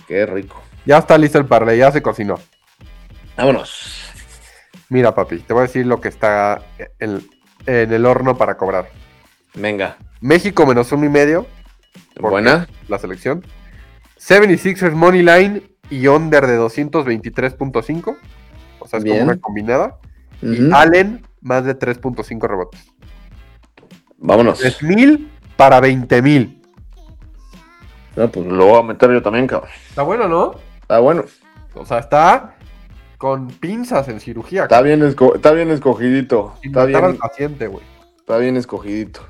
Qué rico. Ya está listo el parlay, ya se cocinó. Vámonos. Mira, papi, te voy a decir lo que está en, en el horno para cobrar. Venga. México menos uno y medio, ¿Por Buena. la selección. 76ers Money Line y under de 223.5. O sea, es Bien. como una combinada. Y. Allen más de 3.5 rebotes. Vámonos. 3.000 para 20.000. No, pues lo voy a meter yo también, cabrón. Está bueno, ¿no? Está bueno. O sea, está con pinzas en cirugía. Está bien, esco- está bien escogidito. sin Está matar al bien, paciente, güey. está bien escogidito.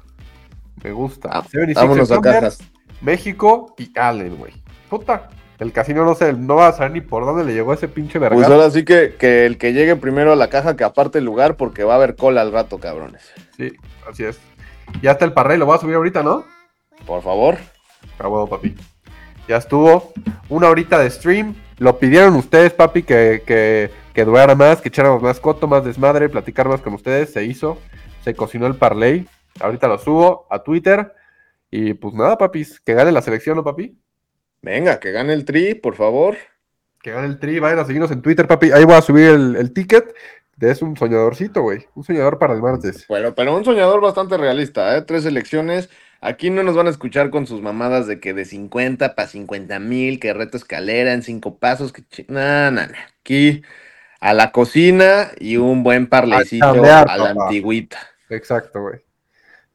Me gusta. Ah, 76ers Vámonos a cajas. México y Allen, güey. Puta. El casino no sé, no va a saber ni por dónde le llegó ese pinche verga. Pues ahora sí que, que el que llegue primero a la caja que aparte el lugar porque va a haber cola al rato, cabrones. Sí, así es. Ya está el parrey, lo voy a subir ahorita, ¿no? Por favor. A huevo, papi. Ya estuvo. Una horita de stream. Lo pidieron ustedes, papi, que, que, que durara más, que echáramos más coto, más desmadre, platicar más con ustedes. Se hizo. Se cocinó el parlay. Ahorita lo subo a Twitter. Y pues nada, papis. Que gane la selección, ¿no, papi? Venga, que gane el tri, por favor. Que gane el tri. Vayan a seguirnos en Twitter, papi. Ahí voy a subir el, el ticket. Es un soñadorcito, güey. Un soñador para el martes. Bueno, pero un soñador bastante realista, ¿eh? Tres elecciones. Aquí no nos van a escuchar con sus mamadas de que de 50 para 50 mil, que reto escalera en cinco pasos, que no, no. Aquí a la cocina y un buen parlecito A la papá. antigüita. Exacto, güey.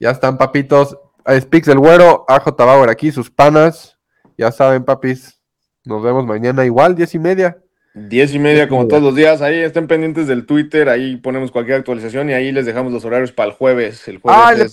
Ya están, papitos. Speaks el güero, AJ Bauer aquí, sus panas. Ya saben, papis. Nos vemos mañana igual, diez y media. Diez y media, como todos los días. Ahí estén pendientes del Twitter. Ahí ponemos cualquier actualización y ahí les dejamos los horarios para el jueves. El jueves ¡Ay, le es-